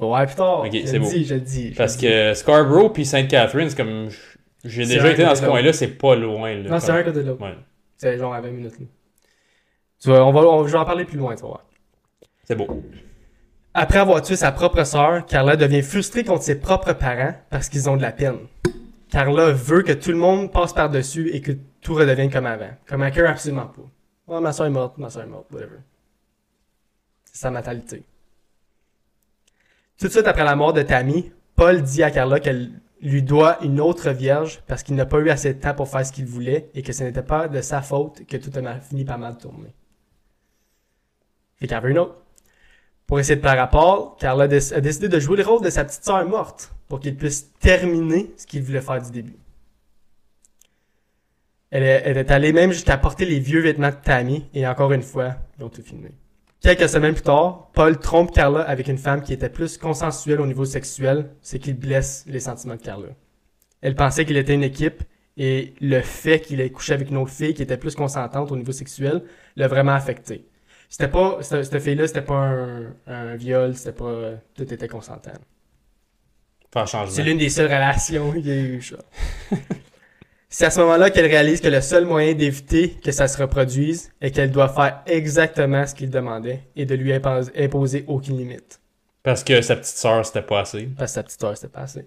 Voir plus tard. Ok, je le dis, je le dis. je Parce le dis. que Scarborough puis Sainte Catherine, c'est comme. J'ai déjà été dans ce coin-là, c'est pas loin. Là, Non, c'est un côté de l'autre. Ouais, C'est genre à 20 minutes. Là. Tu vois, on va, on- je vais en parler plus loin, tu voir. c'est beau. Après avoir tué sa propre sœur, Carla devient frustrée contre ses propres parents parce qu'ils ont de la peine. Carla veut que tout le monde passe par-dessus et que tout redevienne comme avant. Comme un cœur, absolument pas. Oh, ma soeur est morte, ma soeur est morte, whatever. C'est sa mentalité. Tout de suite après la mort de Tammy, Paul dit à Carla qu'elle lui doit une autre vierge parce qu'il n'a pas eu assez de temps pour faire ce qu'il voulait et que ce n'était pas de sa faute que tout a fini par mal tourner. Pour essayer de faire rapport, Carla a déc- a décidé de jouer le rôle de sa petite sœur morte pour qu'il puisse terminer ce qu'il voulait faire du début. Elle est, elle est allée même jusqu'à porter les vieux vêtements de Tammy et encore une fois, ils ont tout filmé. Quelques semaines plus tard, Paul trompe Carla avec une femme qui était plus consensuelle au niveau sexuel, c'est qu'il blesse les sentiments de Carla. Elle pensait qu'il était une équipe et le fait qu'il ait couché avec une autre fille qui était plus consentante au niveau sexuel l'a vraiment affecté. C'était pas, cette, fille-là, c'était pas un, un viol, c'était pas, tout était consentant. Changement. C'est l'une des seules relations qu'il y a eu, ça. *laughs* C'est à ce moment-là qu'elle réalise que le seul moyen d'éviter que ça se reproduise est qu'elle doit faire exactement ce qu'il demandait et de lui impos- imposer aucune limite. Parce que sa petite sœur, c'était pas assez. Parce que sa petite heure, c'était pas assez.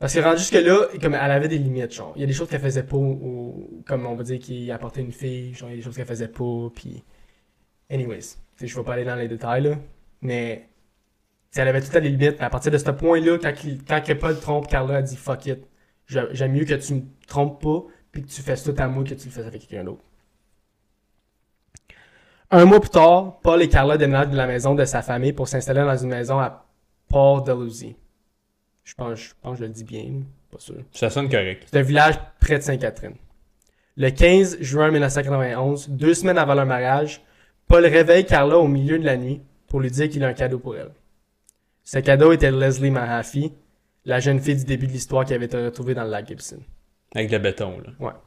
Parce que rendu jusque-là, comme elle avait des limites, genre. Il y a des choses qu'elle faisait pas, ou, comme on va dire qu'il apportait une fille, genre, il y a des choses qu'elle faisait pas, puis... Anyways, je vais pas aller dans les détails, là, mais... elle avait tout à des limites, à partir de ce point-là, quand, quand que Paul trompe, Carla a dit « fuck it ». J'ai- J'aime mieux que tu me trompes pas, puis que tu fasses tout à moi que tu le fasses avec quelqu'un d'autre. Un mois plus tard, Paul et Carla déménagent de la maison de sa famille pour s'installer dans une maison à Port Dalhousie. Je pense, je pense que je le dis bien, pas sûr. Ça sonne correct. C'est un village près de Sainte-Catherine. Le 15 juin 1991, deux semaines avant leur mariage, Paul réveille Carla au milieu de la nuit pour lui dire qu'il a un cadeau pour elle. Ce cadeau était Leslie Mahaffey, la jeune fille du début de l'histoire qui avait été retrouvée dans le lac Gibson. Avec le béton, là.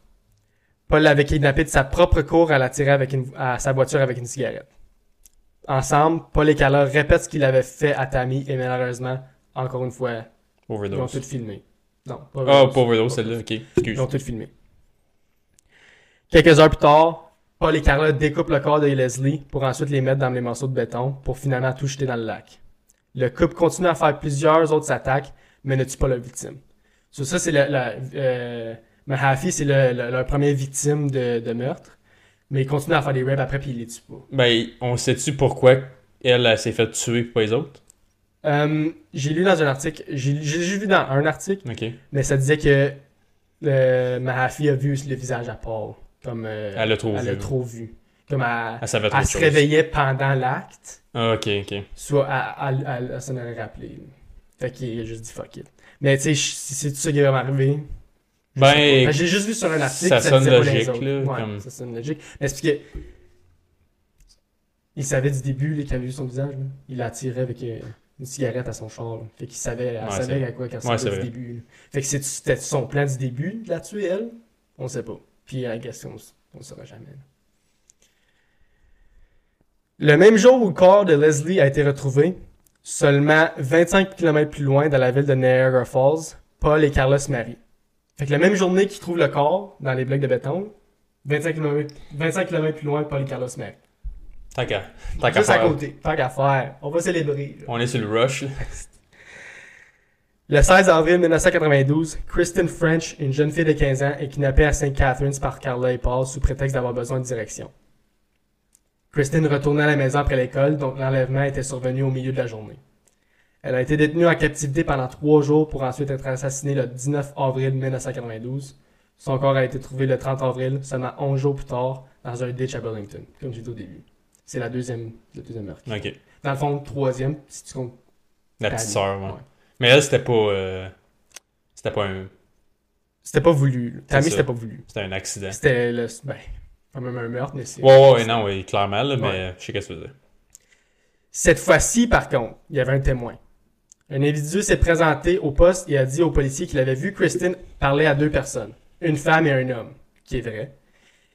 Paul l'avait kidnappée de sa propre cour à la tirer avec une, à sa voiture avec une cigarette. Ensemble, Paul et Carla répètent ce qu'il avait fait à Tammy et malheureusement, encore une fois, ils ont Overdose. tout filmé. Non, pas Ah, overdose. pas overdose, celle-là. Ok, excuse. Ils ont tout filmé. Quelques heures plus tard, Paul et Carla découpent le corps de Leslie pour ensuite les mettre dans les morceaux de béton pour finalement tout jeter dans le lac. Le couple continue à faire plusieurs autres attaques, mais ne tue pas leur victime. Sur ça, c'est la, la euh, Mahaffey, c'est le, le- leur première victime de, de meurtre, mais ils continuent à faire des rapes après puis ils les tuent pas. Ben, on sait-tu pourquoi elle, elle s'est fait tuer pas les autres? Euh, j'ai lu dans un article, j'ai j'ai juste vu dans un article, mais ça disait que euh, Mahaffey a vu le visage à Paul, comme euh, Elle l'a trop elle vu. trop vu. Comme elle, Elle savait trop elle de se choses. réveillait pendant l'acte, Ah, ok, ok. soit elle, elle, s'en aurait rappelé. là. Fait qu'il a juste dit fuck it. Mais tu sais, c'est tout ça qui arrivé. je Ben. Ben, j'ai juste vu sur un article. ça que sonne logique, là, Ouais, comme- ça sonne logique. Mais c'est parce que. Il savait du début, qu'il avait vu son visage. là. Il l'a attiré avec euh, une cigarette à son char. là. Fait qu'il savait, elle Ouais, savait c'est- à quoi qu'elle Ouais, du vrai. début. là. Fait que c'était son plan du début de la tuer, elle. On sait pas. Puis, la question, on ne saura jamais. Le même jour où le corps de Leslie a été retrouvé, seulement 25 km plus loin dans la ville de Niagara Falls, Paul et Carla se marient. Fait que la même journée qu'ils trouvent le corps dans les blocs de béton, 25 km, 25 km plus loin, Paul et Carla se marient. Tant qu'à tant qu'à Juste à faire. côté. Tant qu'à faire. On va célébrer. là. On est sur le rush. *laughs* Le 16 avril 1992, Kristen French, une jeune fille de 15 ans, est kidnappée à St. Catharines par Carla et Paul sous prétexte d'avoir besoin de direction. Kristen retournait à la maison après l'école, donc l'enlèvement était survenu au milieu de la journée. Elle a été détenue en captivité pendant trois jours pour ensuite être assassinée le 19 avril 1992. Son corps a été trouvé le 30 avril, seulement 11 jours plus tard, dans un ditch à Burlington, comme j'ai dit au début. C'est la deuxième, le deuxième meurtre. Dans le fond, le troisième, si tu comptes. La petite sœur, ouais. Ouais. Mais elle, c'était pas. euh, C'était pas un. C'était pas voulu. Tammy, c'était pas voulu. C'était un accident. C'était le. Ben, pas même un meurtre, mais c'est. Ouais, ouais, non, oui, clairement, là, mais je sais qu'est-ce que tu veux dire. Cette fois-ci, par contre, il y avait un témoin. Un individu s'est présenté au poste et a dit aux policiers qu'il avait vu Christine parler à deux personnes, une femme et un homme, qui est vrai.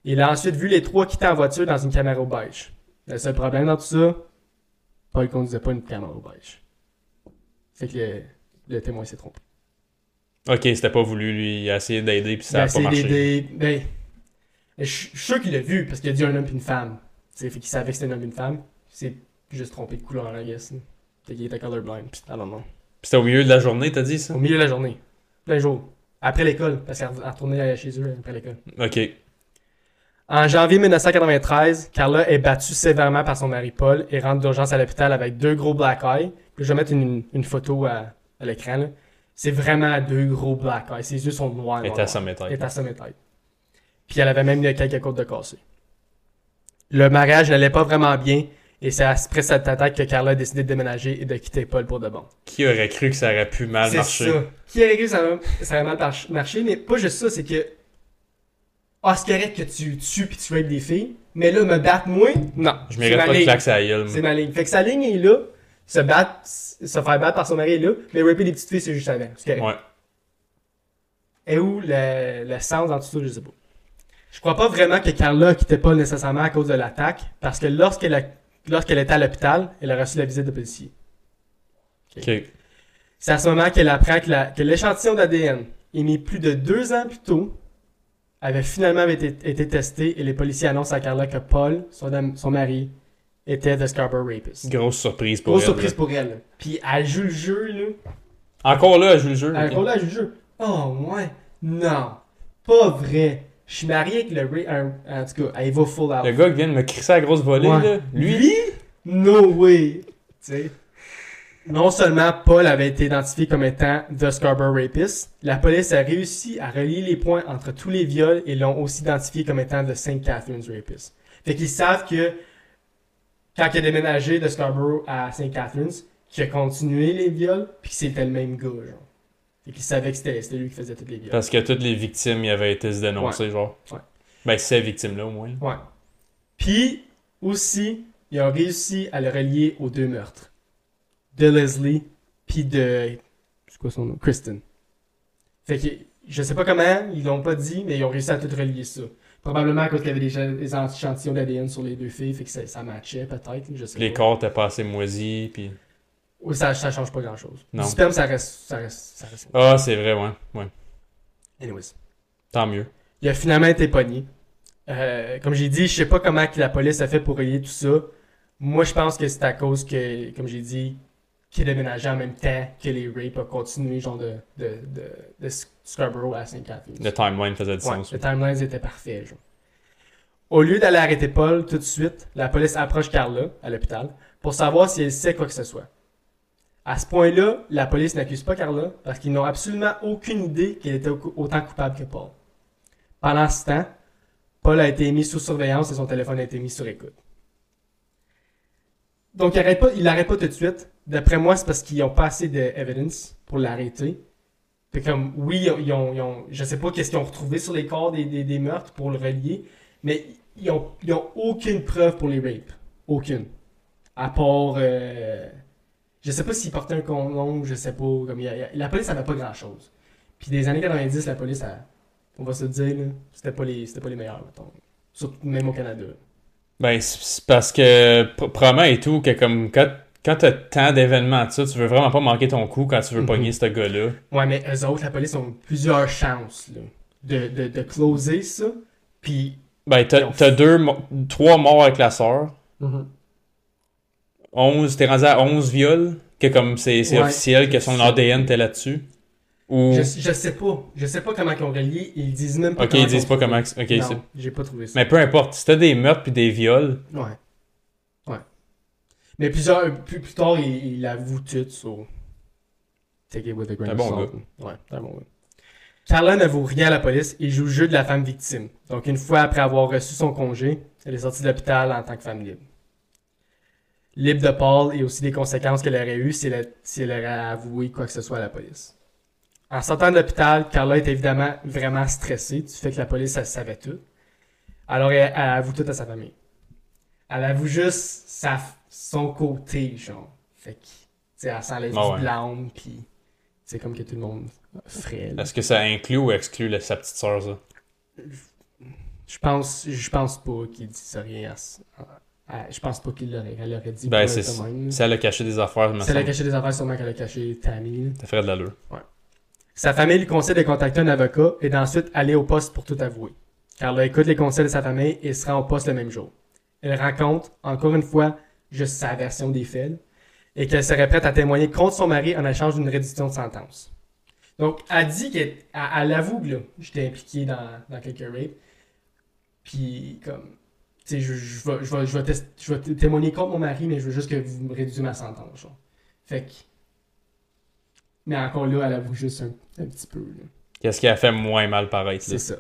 Il a ensuite vu les trois quitter en voiture dans une caméra beige. Le seul problème dans tout ça, Paul conduisait pas une caméra beige. Fait que le, le témoin s'est trompé. Ok, c'était pas voulu, lui, il a essayé d'aider, puis ça a a pas essayé marché. d'aider. Ben, je suis sûr qu'il l'a vu parce qu'il a dit un homme et une femme. Tu sais, fait qu'il savait que c'était un homme et une femme. Il s'est juste trompé de couleur, I guess. Fait qu'il était colorblind. Puis, I don't know. Puis C'était au milieu de la journée, t'as dit ça? Au milieu de la journée. Plein jour. Après l'école, parce qu'elle retournait chez eux après l'école. Ok. En janvier 1993, Carla est battue sévèrement par son mari Paul et rentre d'urgence à l'hôpital avec deux gros black eyes. Je vais mettre une, une photo à, à l'écran. C'est vraiment deux gros black eyes. Ses yeux sont noirs. Elle était à sa méthode. Elle à sa. Puis elle avait même eu quelques côtes de cassé. Le mariage n'allait pas vraiment bien. Et c'est après cette attaque que Carla a décidé de déménager et de quitter Paul pour de bon. Qui aurait cru que ça aurait pu mal C'est marcher? ça. Qui aurait cru que ça va mal marcher, mais pas juste ça, c'est que. Ah, c'est correct que tu tues puis tu rapes des filles, mais là, me battre moi, non. Je ma pas de claque sa gueule. C'est ma ligne. Fait que sa ligne est là, se battre, se faire battre par son mari est là, mais raper des petites filles, c'est juste avant. C'est correct. Ouais. Et où le, le sens dans tout ça, je sais pas. Je crois pas vraiment que Carla quittait pas nécessairement à cause de l'attaque, parce que lorsqu'elle lorsqu'elle était à l'hôpital, elle a reçu la visite de policier. Ok. C'est à ce moment qu'elle apprend que l'échantillon d'ADN, émis plus de deux ans plus tôt, avait finalement été, été testé et les policiers annoncent à Carla que Paul, son, son mari, était The Scarborough Rapist. Grosse surprise pour Grosse elle. surprise là. pour elle. là. Puis elle joue le jeu, là. Encore là, elle joue le jeu. Elle là, elle joue le jeu. Oh, ouais. Non. Pas vrai. Je suis marié avec le Ray. En tout cas, elle va full out. Le gars qui vient de me crisser la grosse volée, Ouais. là. Lui, Lui? No way. Tu sais. Non seulement Paul avait été identifié comme étant The Scarborough Rapist, la police a réussi à relier les points entre tous les viols et l'ont aussi identifié comme étant The St. Catherine's Rapist. Fait qu'ils savent que quand il a déménagé de Scarborough à St. Catherine's, qu'il a continué les viols, puis que c'était le même gars, genre. Fait qu'ils savaient que c'était lui qui faisait toutes les viols. parce que toutes les victimes, y avaient été se dénoncer, genre. Ouais. Ben, ces victimes-là, au moins. Ouais. Puis, aussi, ils ont réussi à le relier aux deux meurtres. De Leslie, puis de... C'est quoi son nom? Kristen. Fait que, je sais pas comment, ils l'ont pas dit, mais ils ont réussi à tout relier ça. Probablement à cause qu'il y avait cha- des échantillons d'ADN sur les deux filles, fait que ça, ça matchait peut-être, je sais Les pas. corps étaient pas assez moisis, puis... Ou ça, ça change pas grand chose. Non. Du sperme, ça reste, ça reste, ça reste. Ah, c'est vrai, ouais. Ouais. Anyways. Tant mieux. Il a finalement été pogné. Euh, comme j'ai dit, je sais pas comment la police a fait pour relier tout ça. Moi, je pense que c'est à cause que, comme j'ai dit, qu'il déménageait en même temps que les rapes ont continué, genre de, de, de, de Scarborough à St. Catharines. Le timeline faisait du Ouais, sens. le timeline était parfait. Genre. Au lieu d'aller arrêter Paul tout de suite, la police approche Carla à l'hôpital pour savoir si elle sait quoi que ce soit. À ce point-là, la police n'accuse pas Carla parce qu'ils n'ont absolument aucune idée qu'elle était au- autant coupable que Paul. Pendant ce temps, Paul a été mis sous surveillance et son téléphone a été mis sur écoute. Donc, il arrête pas, il pas tout de suite. D'après moi, c'est parce qu'ils n'ont pas assez d'evidence pour l'arrêter. Comme, oui, ils ont, je sais pas qu'est-ce qu'ils ont retrouvé sur les corps des, des, des meurtres pour le relier, mais ils ont, ils ont aucune preuve pour les rapes. Aucune. À part, euh, je sais pas s'ils portaient un condom, je sais pas. Comme, a- a- la police savait pas grand chose. Puis des années 90, la police, elle- on va se dire, c'était pas les, pas les meilleurs. Surtout même au Canada. Ben, c'est parce que, pr- probablement et tout, que comme, quand t'as tant d'événements de ça, tu veux vraiment pas manquer ton coup quand tu veux Mhm. pogner ce gars-là. Ouais, mais eux autres, la police ont plusieurs chances, là, de, de, de closer ça. Puis, Ben, t'as deux, trois morts avec la sœur. 11, t'es rendu à 11 viols, que comme c'est Ouais. officiel que son ADN était là-dessus. Ou. je, je sais pas. Je sais pas comment ils ont relié. Ils disent même pas Ok, comment ils disent pas comment. Ok, j'ai pas trouvé ça. Mais peu importe, si t'as des meurtres puis des viols. Ouais. Mais plusieurs, plus, plus tard, il, il avoue tout, so... Take it with a grain of bon salt. Ouais, un bon gars. Carla n'avoue rien à la police et joue le jeu de la femme victime. Donc, une fois après avoir reçu son congé, elle est sortie de l'hôpital en tant que femme libre. Libre de Paul et aussi des conséquences qu'elle aurait eues si elle, si elle aurait avoué quoi que ce soit à la police. En sortant de l'hôpital, Carla est évidemment vraiment stressée du fait que la police elle savait tout. Alors, elle, elle avoue tout à sa famille. Elle avoue juste sa, son côté, genre. Fait que, tu sais, elle s'enlève Ah du ouais. blâme, puis c'est comme que tout le monde ferait. là. est-ce que ça inclut ou exclut la- sa petite sœur, ça? Je pense, je pense pas qu'il dise rien à, s- à- à- Je pense pas qu'il l'aurait, elle aurait dit. Ben, c'est. Si elle a caché des affaires, Si elle a caché des affaires, sûrement qu'elle a caché Tammy. ça ferait de l'allure. Sa famille lui conseille de contacter un avocat et d'ensuite aller au poste pour tout avouer. Carla écoute les conseils de sa famille et se rend au poste le même jour. Elle raconte, encore une fois, juste sa version des faits et qu'elle serait prête à témoigner contre son mari en échange d'une réduction de sentence. Donc, elle dit qu'elle elle- avoue que j'étais impliqué dans, dans quelques rapes. Puis, comme, tu sais, je, je, vais, je, vais, je, vais test- je vais t- témoigner contre mon mari, mais je veux juste que vous me réduisez ma sentence. Genre. Fait que, Mais encore là, elle avoue juste un, un petit peu. Qu'est-ce qui a fait moins mal là? C'est ça.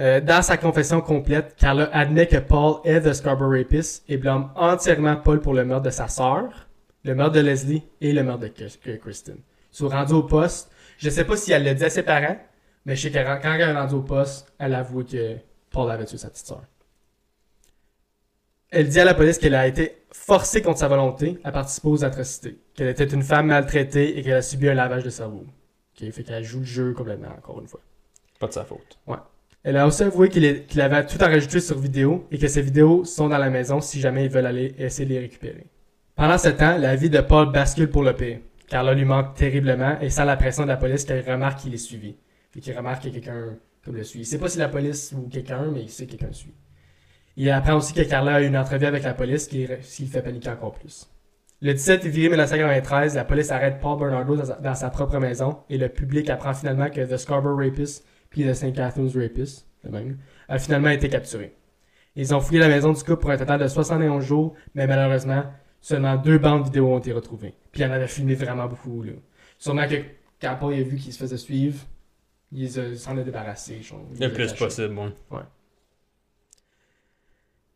Euh, dans sa confession complète, Carla admet que Paul est The Scarborough Rapist et blâme entièrement Paul pour le meurtre de sa sœur, le meurtre de Leslie et le meurtre de Kristen. Ils sont rendus au poste. Je sais pas si elle l'a dit à ses parents, mais je sais que quand elle est rendue au poste, elle avoue que Paul avait tué sa petite sœur. Elle dit à la police qu'elle a été forcée contre sa volonté à participer aux atrocités, qu'elle était une femme maltraitée et qu'elle a subi un lavage de cerveau. Ok, fait qu'elle joue le jeu complètement, encore une fois. Pas de sa faute. Elle a aussi avoué qu'il avait tout enregistré sur vidéo et que ces vidéos sont dans la maison si jamais ils veulent aller essayer de les récupérer. Pendant ce temps, la vie de Paul bascule pour le pire. Carla lui manque terriblement et sans la pression de la police qu'elle remarque qu'il est suivi. Fait qu'il remarque que quelqu'un comme le suit. Il sait pas si la police ou quelqu'un, mais il sait que quelqu'un le suit. Il apprend aussi que Carla a eu une entrevue avec la police qui qui le fait paniquer encore plus. Le 17 février 1993, la police arrête Paul Bernardo dans sa, dans sa propre maison et le public apprend finalement que The Scarborough Rapist puis The St. Catherine's Rapist, le même, a finalement été capturé. Ils ont fouillé la maison du couple pour un total de 71 jours, mais malheureusement, seulement deux bandes vidéo ont été retrouvées. Puis il en avait filmé vraiment beaucoup, là. Sûrement que quand Paul a vu qu'il se faisait suivre, il s'en a débarrassé. Le plus possible, ouais.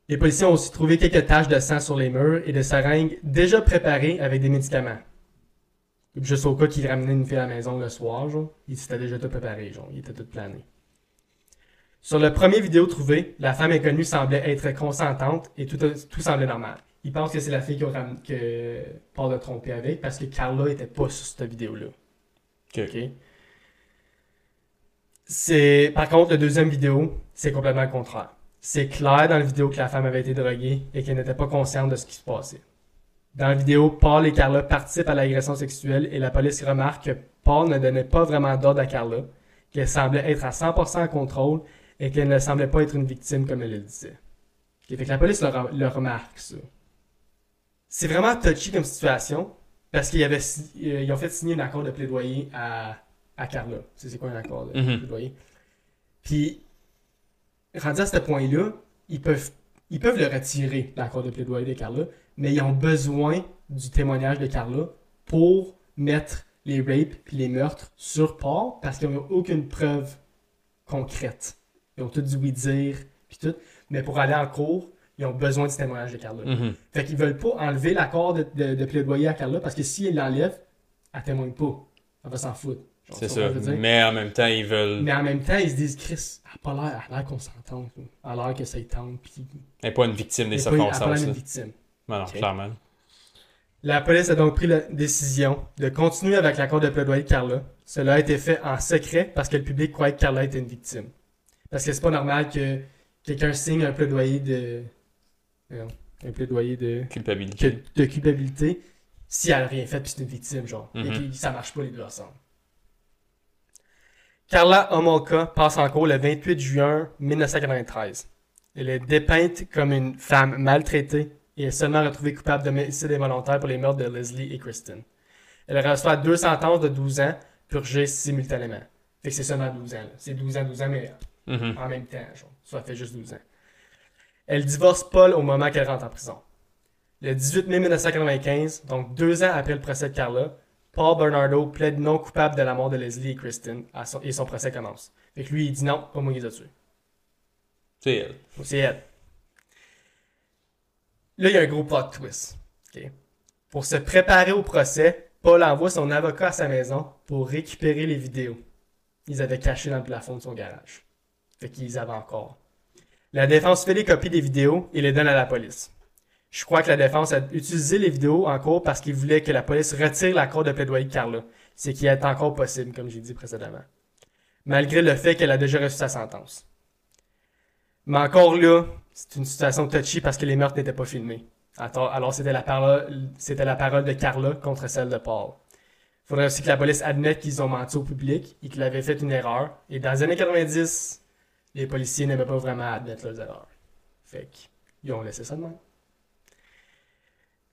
Les policiers ont aussi trouvé quelques taches de sang sur les murs et des seringues déjà préparées avec des médicaments. Juste au cas qu'il ramenait une fille à la maison le soir, genre, il s'était déjà tout préparé, genre, il était tout plané. Sur le premier vidéo trouvé, la femme inconnue semblait être consentante et tout, tout semblait normal. Il pense que c'est la fille que, que Paul a trompé avec parce que Carla était pas sur cette vidéo-là. Ok. Ok? C'est par contre le deuxième vidéo, c'est complètement le contraire. C'est clair dans la vidéo que la femme avait été droguée et qu'elle n'était pas consciente de ce qui se passait. Dans la vidéo, Paul et Carla participent à l'agression sexuelle et la police remarque que Paul ne donnait pas vraiment d'ordre à Carla, qu'elle semblait être à 100% en contrôle et qu'elle ne semblait pas être une victime comme elle le disait. Fait que la police le, re- le remarque, ça. C'est vraiment touchy comme situation parce qu'ils avaient euh, ils ont fait signer un accord de plaidoyer à, à Carla. C'est quoi un accord de Mhm. plaidoyer? Puis, rendu à ce point-là, ils peuvent, ils peuvent le retirer, l'accord de plaidoyer de Carla, mais ils ont besoin du témoignage de Carla pour mettre les rapes puis les meurtres sur Paul parce qu'ils n'ont aucune preuve concrète. Ils ont tout dit oui dire puis tout, mais pour aller en cours, ils ont besoin du témoignage de Carla. Mhm. Fait qu'ils veulent pas enlever l'accord de, de, de plaidoyer à Carla parce que s'ils l'enlèvent, elle témoigne pas. Elle va s'en foutre. C'est ça. Mais en même temps, ils veulent. Mais en même temps, ils se disent, Chris, elle a pas l'air, consentante. là. Elle a l'air que ça y tente. Elle n'est pas une victime des pas- elle a pas circonstances. là. victime. Ben clairement. La police a donc pris la décision de continuer avec l'accord de plaidoyer de Carla. Cela a été fait en secret parce que le public croyait que Carla était une victime. Parce que c'est pas normal que quelqu'un signe un plaidoyer de. non, un plaidoyer de, Culpabilité. que- de culpabilité si elle a rien fait puis c'est une victime, genre. Et Mhm. que ça marche pas les deux ensemble. Carla Homolka passe en cours le 28 juin 1993. Elle est dépeinte comme une femme maltraitée et est seulement retrouvée coupable d'homicide involontaire pour les meurtres de Leslie et Kristen. Elle reçoit deux sentences de 12 ans purgées simultanément. Fait que c'est seulement 12 ans. C'est 12 ans, 12 ans, mais Mhm. en même temps. Genre. Ça fait juste 12 ans. Elle divorce Paul au moment qu'elle rentre en prison. Le 18 mai 1995, donc deux ans après le procès de Carla, Paul Bernardo plaide non coupable de la mort de Leslie et Kristen et son procès commence. Fait que lui, il dit non, pas moi qui les a tués. C'est elle. C'est elle. Là, il y a un gros plot twist. Pour se préparer au procès, Paul envoie son avocat à sa maison pour récupérer les vidéos. Ils avaient caché dans le plafond de son garage. Fait qu'ils avaient encore. La défense fait les copies des vidéos et les donne à la police. Je crois que la défense a utilisé les vidéos en cours parce qu'il voulait que la police retire l'accord de plaidoyer de Carla. C'est qui est encore possible, comme j'ai dit précédemment. Malgré le fait qu'elle a déjà reçu sa sentence. Mais encore là, c'est une situation touchy parce que les meurtres n'étaient pas filmés. Alors, c'était la parole, c'était la parole de Carla contre celle de Paul. Il faudrait aussi que la police admette qu'ils ont menti au public et qu'ils avaient fait une erreur. Et dans les années 90, les policiers n'aimaient pas vraiment admettre leurs erreurs. Fait qu'ils ont laissé ça de même.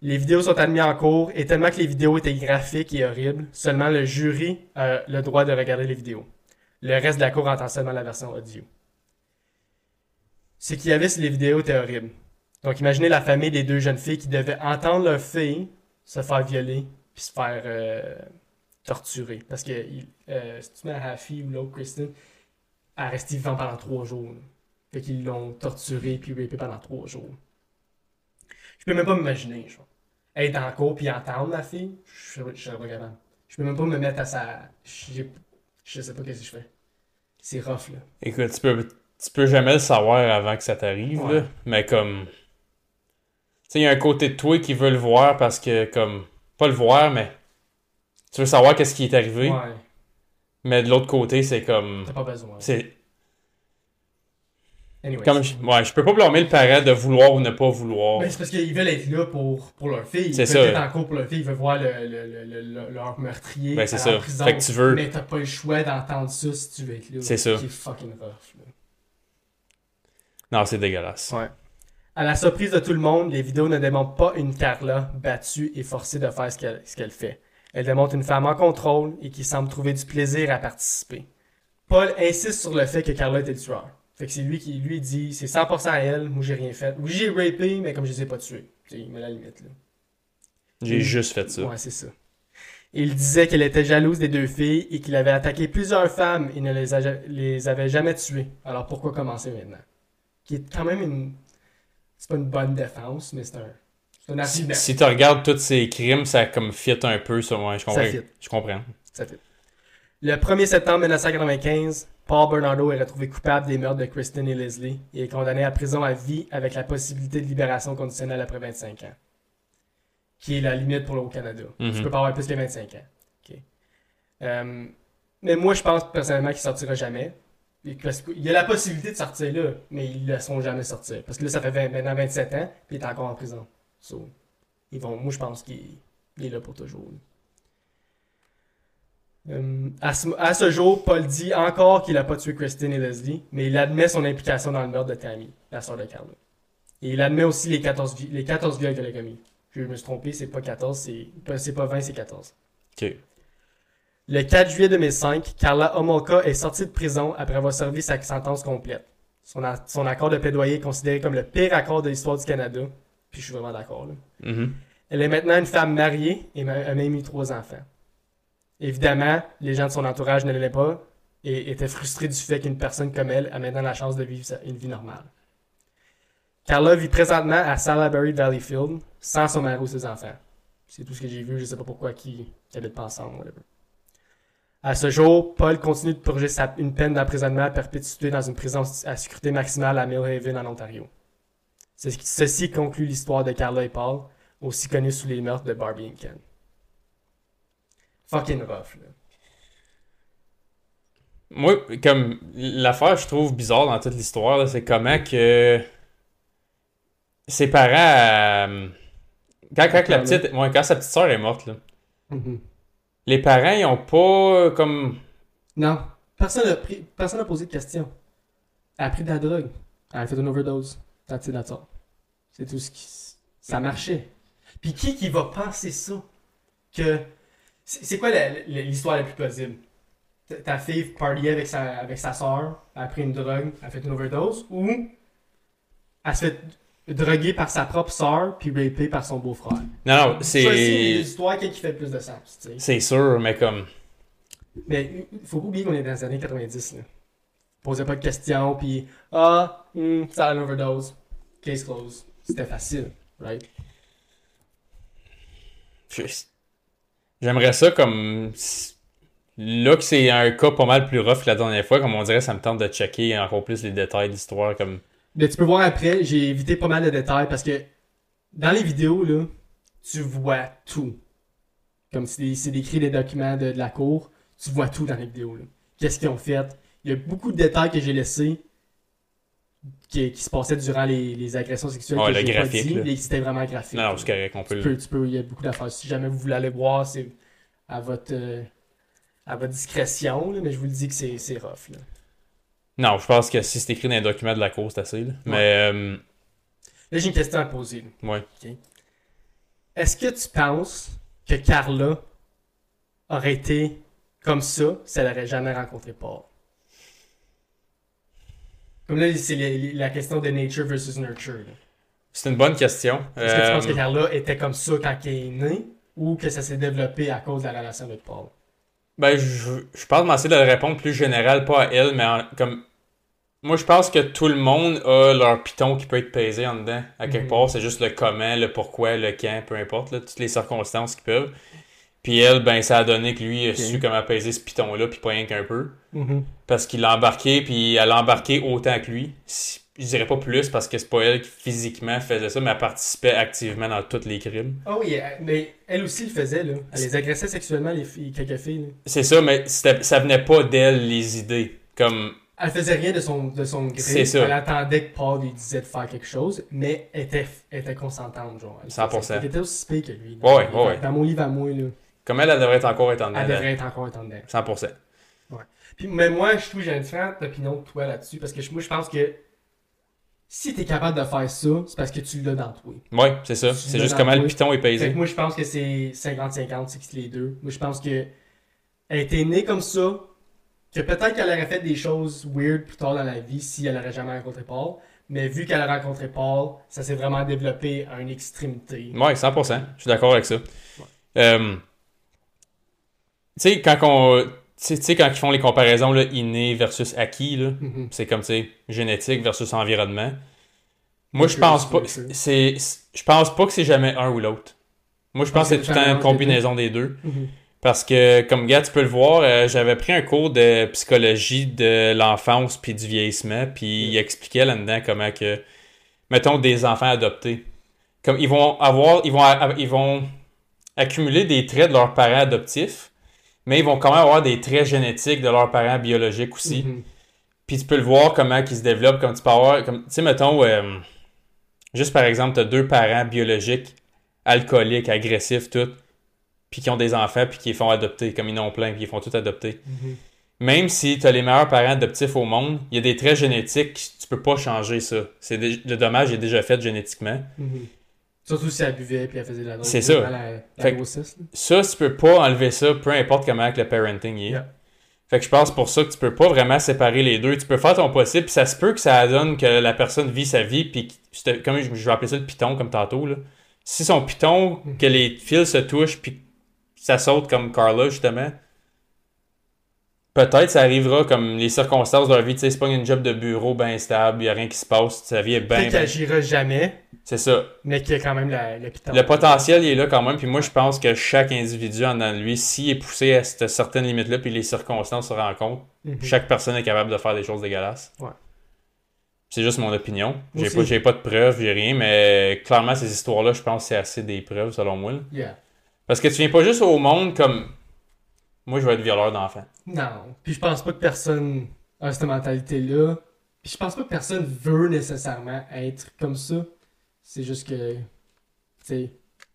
Les vidéos sont admises en cours et tellement que les vidéos étaient graphiques et horribles, seulement le jury a le droit de regarder les vidéos. Le reste de la cour entend seulement la version audio. Ce qu'il y avait les vidéos horrible. Donc imaginez la famille des deux jeunes filles qui devaient entendre leur fille se faire violer puis se faire euh, torturer. Parce que si tu mets Haffy ou l'autre, Kristen, elle est restée vivante pendant trois jours. Fait qu'ils l'ont torturé puis rapé pendant trois jours. Je peux même pas m'imaginer, genre. Être le cours puis entendre ma fille, je je capable. Je peux même pas me mettre à sa. j'ai- Je sais pas qu'est-ce que je fais. C'est rough, là. Écoute, tu peux, tu peux jamais le savoir avant que ça t'arrive, Ouais. là. Mais comme. Tu sais, il y a un côté de toi qui veut le voir parce que, comme. Pas le voir, mais. Tu veux savoir qu'est-ce qui est arrivé. Ouais, Mais de l'autre côté, c'est comme. t'as pas besoin. C'est. Anyway. Comme je, ouais, je peux pas blâmer le parent de vouloir ou ne pas vouloir. Ben, c'est parce qu'ils veulent être là pour, pour leur fille. Ils C'est veulent ça. être en cours pour leur fille. Ils veulent voir le, le, le, le- le- leur meurtrier Ben, c'est ça. prison. Fait que tu veux- Mais t'as pas le choix d'entendre ça si tu veux être là. C'est ça. Qui est fucking rough. là. Non, c'est dégueulasse. Ouais. À la surprise de tout le monde, les vidéos ne démontrent pas une Carla battue et forcée de faire ce qu'elle ce qu'elle fait. Elles démontrent une femme en contrôle et qui semble trouver du plaisir à participer. Paul insiste sur le fait que Carla était le tueur. Fait que c'est lui qui lui dit c'est 100% à elle, moi j'ai rien fait. Oui, j'ai rapé, mais comme je les ai pas tués. Il met la limite là. J'ai juste fait ça. Ouais, c'est ça. Il disait qu'elle était jalouse des deux filles et qu'il avait attaqué plusieurs femmes et ne les, a- les avait jamais tuées. Alors pourquoi commencer maintenant? Qui est quand même une. C'est pas une bonne défense, mais c'est un. C'est un Si, si tu regardes tous ces crimes, ça comme fit un peu, ça. Ouais, je comprends. fit. Je comprends. Ça fait. Le 1er septembre 1995, Paul Bernardo est retrouvé coupable des meurtres de Kristen et Leslie et est condamné à prison à vie avec la possibilité de libération conditionnelle après 25 ans. Qui est la limite pour le Haut-Canada. Mhm. Tu peux pas avoir plus que 25 ans. Euh, mais moi, je pense personnellement qu'il sortira jamais. Parce qu'il y a la possibilité de sortir là, mais ils ne laisseront jamais sortir. Parce que là, ça fait 20 maintenant 27 ans, puis il est encore en prison. So, ils vont, moi, je pense qu'il il est là pour toujours. Euh, à, ce, jour, Paul dit encore qu'il n'a pas tué Christine et Leslie, mais il admet son implication dans le meurtre de Tammy, la soeur de Carla. Et il admet aussi les 14, vi- les 14 viols qu'elle a commis. Je me suis trompé, c'est pas 14, c'est pas 20, c'est 14. Ok. Le 4 juillet 2005, Carla Homolka est sortie de prison après avoir servi sa sentence complète. Son, accord de plaidoyer est considéré comme le pire accord de l'histoire du Canada. Puis je suis vraiment d'accord. là. Mhm. Elle est maintenant une femme mariée et a même eu trois enfants. Évidemment, les gens de son entourage ne l'aimaient pas et étaient frustrés du fait qu'une personne comme elle a maintenant la chance de vivre une vie normale. Carla vit présentement à Salaberry Valleyfield sans son mari ou ses enfants. C'est tout ce que j'ai vu, je sais pas pourquoi qui, qui habitent pas ensemble, whatever. À ce jour, Paul continue de purger sa- une peine d'emprisonnement à perpétuité dans une prison à sécurité maximale à Millhaven en Ontario. Ceci conclut l'histoire de Carla et Paul, aussi connus sous les meurtres de Barbie et Ken. Fucking rough, là. Moi, comme l'affaire, je trouve bizarre dans toute l'histoire, c'est comment que ses parents, euh, quand, quand la petite, ouais, quand sa petite soeur est morte, là, les parents, ils ont pas comme, Non, personne n'a pris- personne n'a posé de questions. Elle a pris de la drogue. Elle a fait une overdose. That's it, that's all. C'est tout ce qui. Ça marchait. Puis qui qui va penser ça? Que. C'est quoi la- la- l'histoire la plus plausible? Ta- fille partiait avec sa, avec sa soeur, elle a pris une drogue, elle a fait une overdose, ou elle se fait droguer par sa propre soeur puis rapée par son beau-frère. non, non, Choisis c'est, l'histoire qui fait le plus de sens. tu sais. c'est sûr, mais comme, Mais il faut pas oublier qu'on est dans les années 90. Là. Posait pas de questions, puis ah, hmm, ça a une overdose. Case closed. C'était facile, right? j'aimerais ça comme, là que c'est un cas pas mal plus rough que la dernière fois, comme on dirait, ça me tente de checker encore plus les détails de l'histoire, comme, Mais tu peux voir après, j'ai évité pas mal de détails parce que dans les vidéos, là, tu vois tout. Comme c'est décrit des documents de, de la cour, tu vois tout dans les vidéos. Qu'est-ce qu'ils ont fait? Il y a beaucoup de détails que j'ai laissés qui, qui se passaient durant les, les agressions sexuelles Ouais, que le pas graphique, dit, c'était vraiment graphique. non, non, c'est correct, on peut Tu peux, tu peux, il y a beaucoup d'affaires. Si jamais vous voulez aller voir, c'est à votre, euh, à votre discrétion, là, mais je vous le dis que c'est c'est rough. Là. Non, je pense que si c'est écrit dans les documents de la cour, c'est assez, là. mais, euh, Là, j'ai une question à te poser. là. ouais. Est-ce que tu penses que Carla aurait été comme ça si elle n'aurait jamais rencontré Paul? Comme là, c'est la, question de nature versus nurture. C'est une bonne question. Est-ce que tu Euh, penses que Carla était comme ça quand elle est née? ou que ça s'est développé à cause de la relation avec Paul? Ben, je, je pense de le répondre plus général, pas à elle, mais en- comme. Moi, je pense que tout le monde a leur piton qui peut être pesé en dedans. À quelque Mhm. part, c'est juste le comment, le pourquoi, le quand, peu importe, là, toutes les circonstances qui peuvent. Puis elle, ben, ça a donné que lui a su comment peser ce piton-là, puis pas rien qu'un peu. Mhm. Parce qu'il l'a embarqué, puis elle a embarqué autant que lui. Je dirais pas plus parce que c'est pas elle qui physiquement faisait ça, mais elle participait activement dans tous les crimes. Ah oui, euh, mais elle aussi le faisait, là. Elle les agressait sexuellement, les filles, quelques filles. C'est ça, mais ça venait pas d'elle, les idées. Comme, Elle faisait rien de son, de son gré. C'est ça. Elle attendait que Paul lui disait de faire quelque chose, mais elle était, elle était consentante, genre. Elle 100%. Elle était aussi pire que lui. Ouais, ouais, Dans- ouais. Dans mon livre à moi, là, comme elle, elle devrait être encore dedans. elle là. devrait être encore étant dedans. 100%. Puis, mais moi, je trouve que j'ai une différente opinion que toi là-dessus, parce que moi, je pense que si t'es capable de faire ça, c'est parce que tu l'as dans toi. Ouais, c'est ça. C'est juste comment le piton est pesé. moi, je pense que c'est 50-50, c'est que les deux. Moi, je pense que elle était née comme ça, que peut-être qu'elle aurait fait des choses weird plus tard dans la vie si elle aurait jamais rencontré Paul. Mais vu qu'elle a rencontré Paul, ça s'est vraiment développé à une extrémité. Ouais, 100%. Je suis d'accord avec ça. Euh, tu sais, quand on. Tu sais- quand ils font les comparaisons là, inné versus acquis, Mhm. c'est comme, tu sais, génétique versus environnement. Moi, je pense pas. c'est Je pense pas que c'est jamais un ou l'autre. Moi, je pense que c'est tout le temps une des combinaison des deux. Mhm. Parce que, comme gars, tu peux le voir, euh, j'avais pris un cours de psychologie de l'enfance puis du vieillissement, puis il expliquait là-dedans comment que, mettons, des enfants adoptés, comme ils vont avoir, ils vont, ils vont accumuler des traits de leurs parents adoptifs, mais ils vont quand même avoir des traits génétiques de leurs parents biologiques aussi. Mhm. Puis tu peux le voir comment ils se développent, comme tu peux avoir, comme, tu sais, mettons, euh, juste par exemple, tu as deux parents biologiques, alcooliques, agressifs, tout, puis qui ont des enfants, puis qui les font adopter, comme ils en ont plein, puis ils font tout adopter. Mhm. Même si tu as les meilleurs parents adoptifs au monde, il y a des traits génétiques, tu peux pas changer ça. C'est le dommage est déjà fait génétiquement. Mhm. Surtout si elle buvait puis elle faisait de la. C'est ça. La, la Fait que- grossesse. Ça, tu peux pas enlever ça, peu importe comment que le parenting est. Yeah. Fait que je pense pour ça que tu peux pas vraiment séparer les deux. Tu peux faire ton possible, puis ça se peut que ça donne que la personne vit sa vie, puis comme je vais appeler ça le piton, comme tantôt, là. Si son piton, Mhm. que les fils se touchent, puis que ça saute comme Carla, justement, peut-être ça arrivera comme les circonstances de leur vie. Tu sais, c'est pas une job de bureau bien stable, y a rien qui se passe, sa vie est bien. Peut-être qu'elle jamais, C'est ça. mais qu'il y a quand même la, le potentiel, il est là quand même. Puis moi, je pense que chaque individu en dedans de lui, s'il est poussé à cette certaine limite-là, puis les circonstances se rencontrent, Mhm. chaque personne est capable de faire des choses dégueulasses. Ouais. C'est juste mon opinion. J'ai pas, pas de preuves, j'ai rien, mais clairement, ces histoires-là, je pense que c'est assez des preuves, selon moi. là. Yeah. Parce que tu viens pas juste au monde comme. Moi, je vais être violeur d'enfants. Non. Puis je pense pas que personne a cette mentalité-là. Puis je pense pas que personne veut nécessairement être comme ça. C'est juste que, tu sais,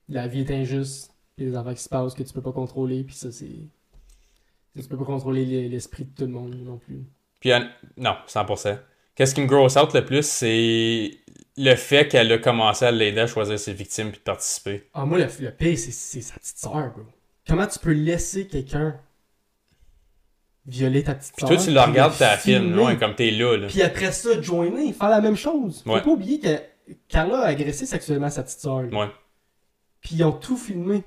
la vie est injuste. Il y a des enfants qui se passent que tu peux pas contrôler. Puis ça, c'est. Tu peux pas contrôler l'e- l'esprit de tout le monde non plus. Puis, en- non, 100%. Qu'est-ce qui me grosse out le plus, c'est le fait qu'elle a commencé à l'aider à choisir ses victimes puis de participer. Ah, moi, le, le pire, c'est sa petite soeur, bro. Comment tu peux laisser quelqu'un violer ta petite Puis soeur? toi, tu la regardes ta film, ouais, comme t'es là, là. Puis après ça, joiner, faire la même chose. Faut Ouais. pas oublier que Carla a agressé sexuellement sa petite soeur. Ouais. Puis ils ont tout filmé.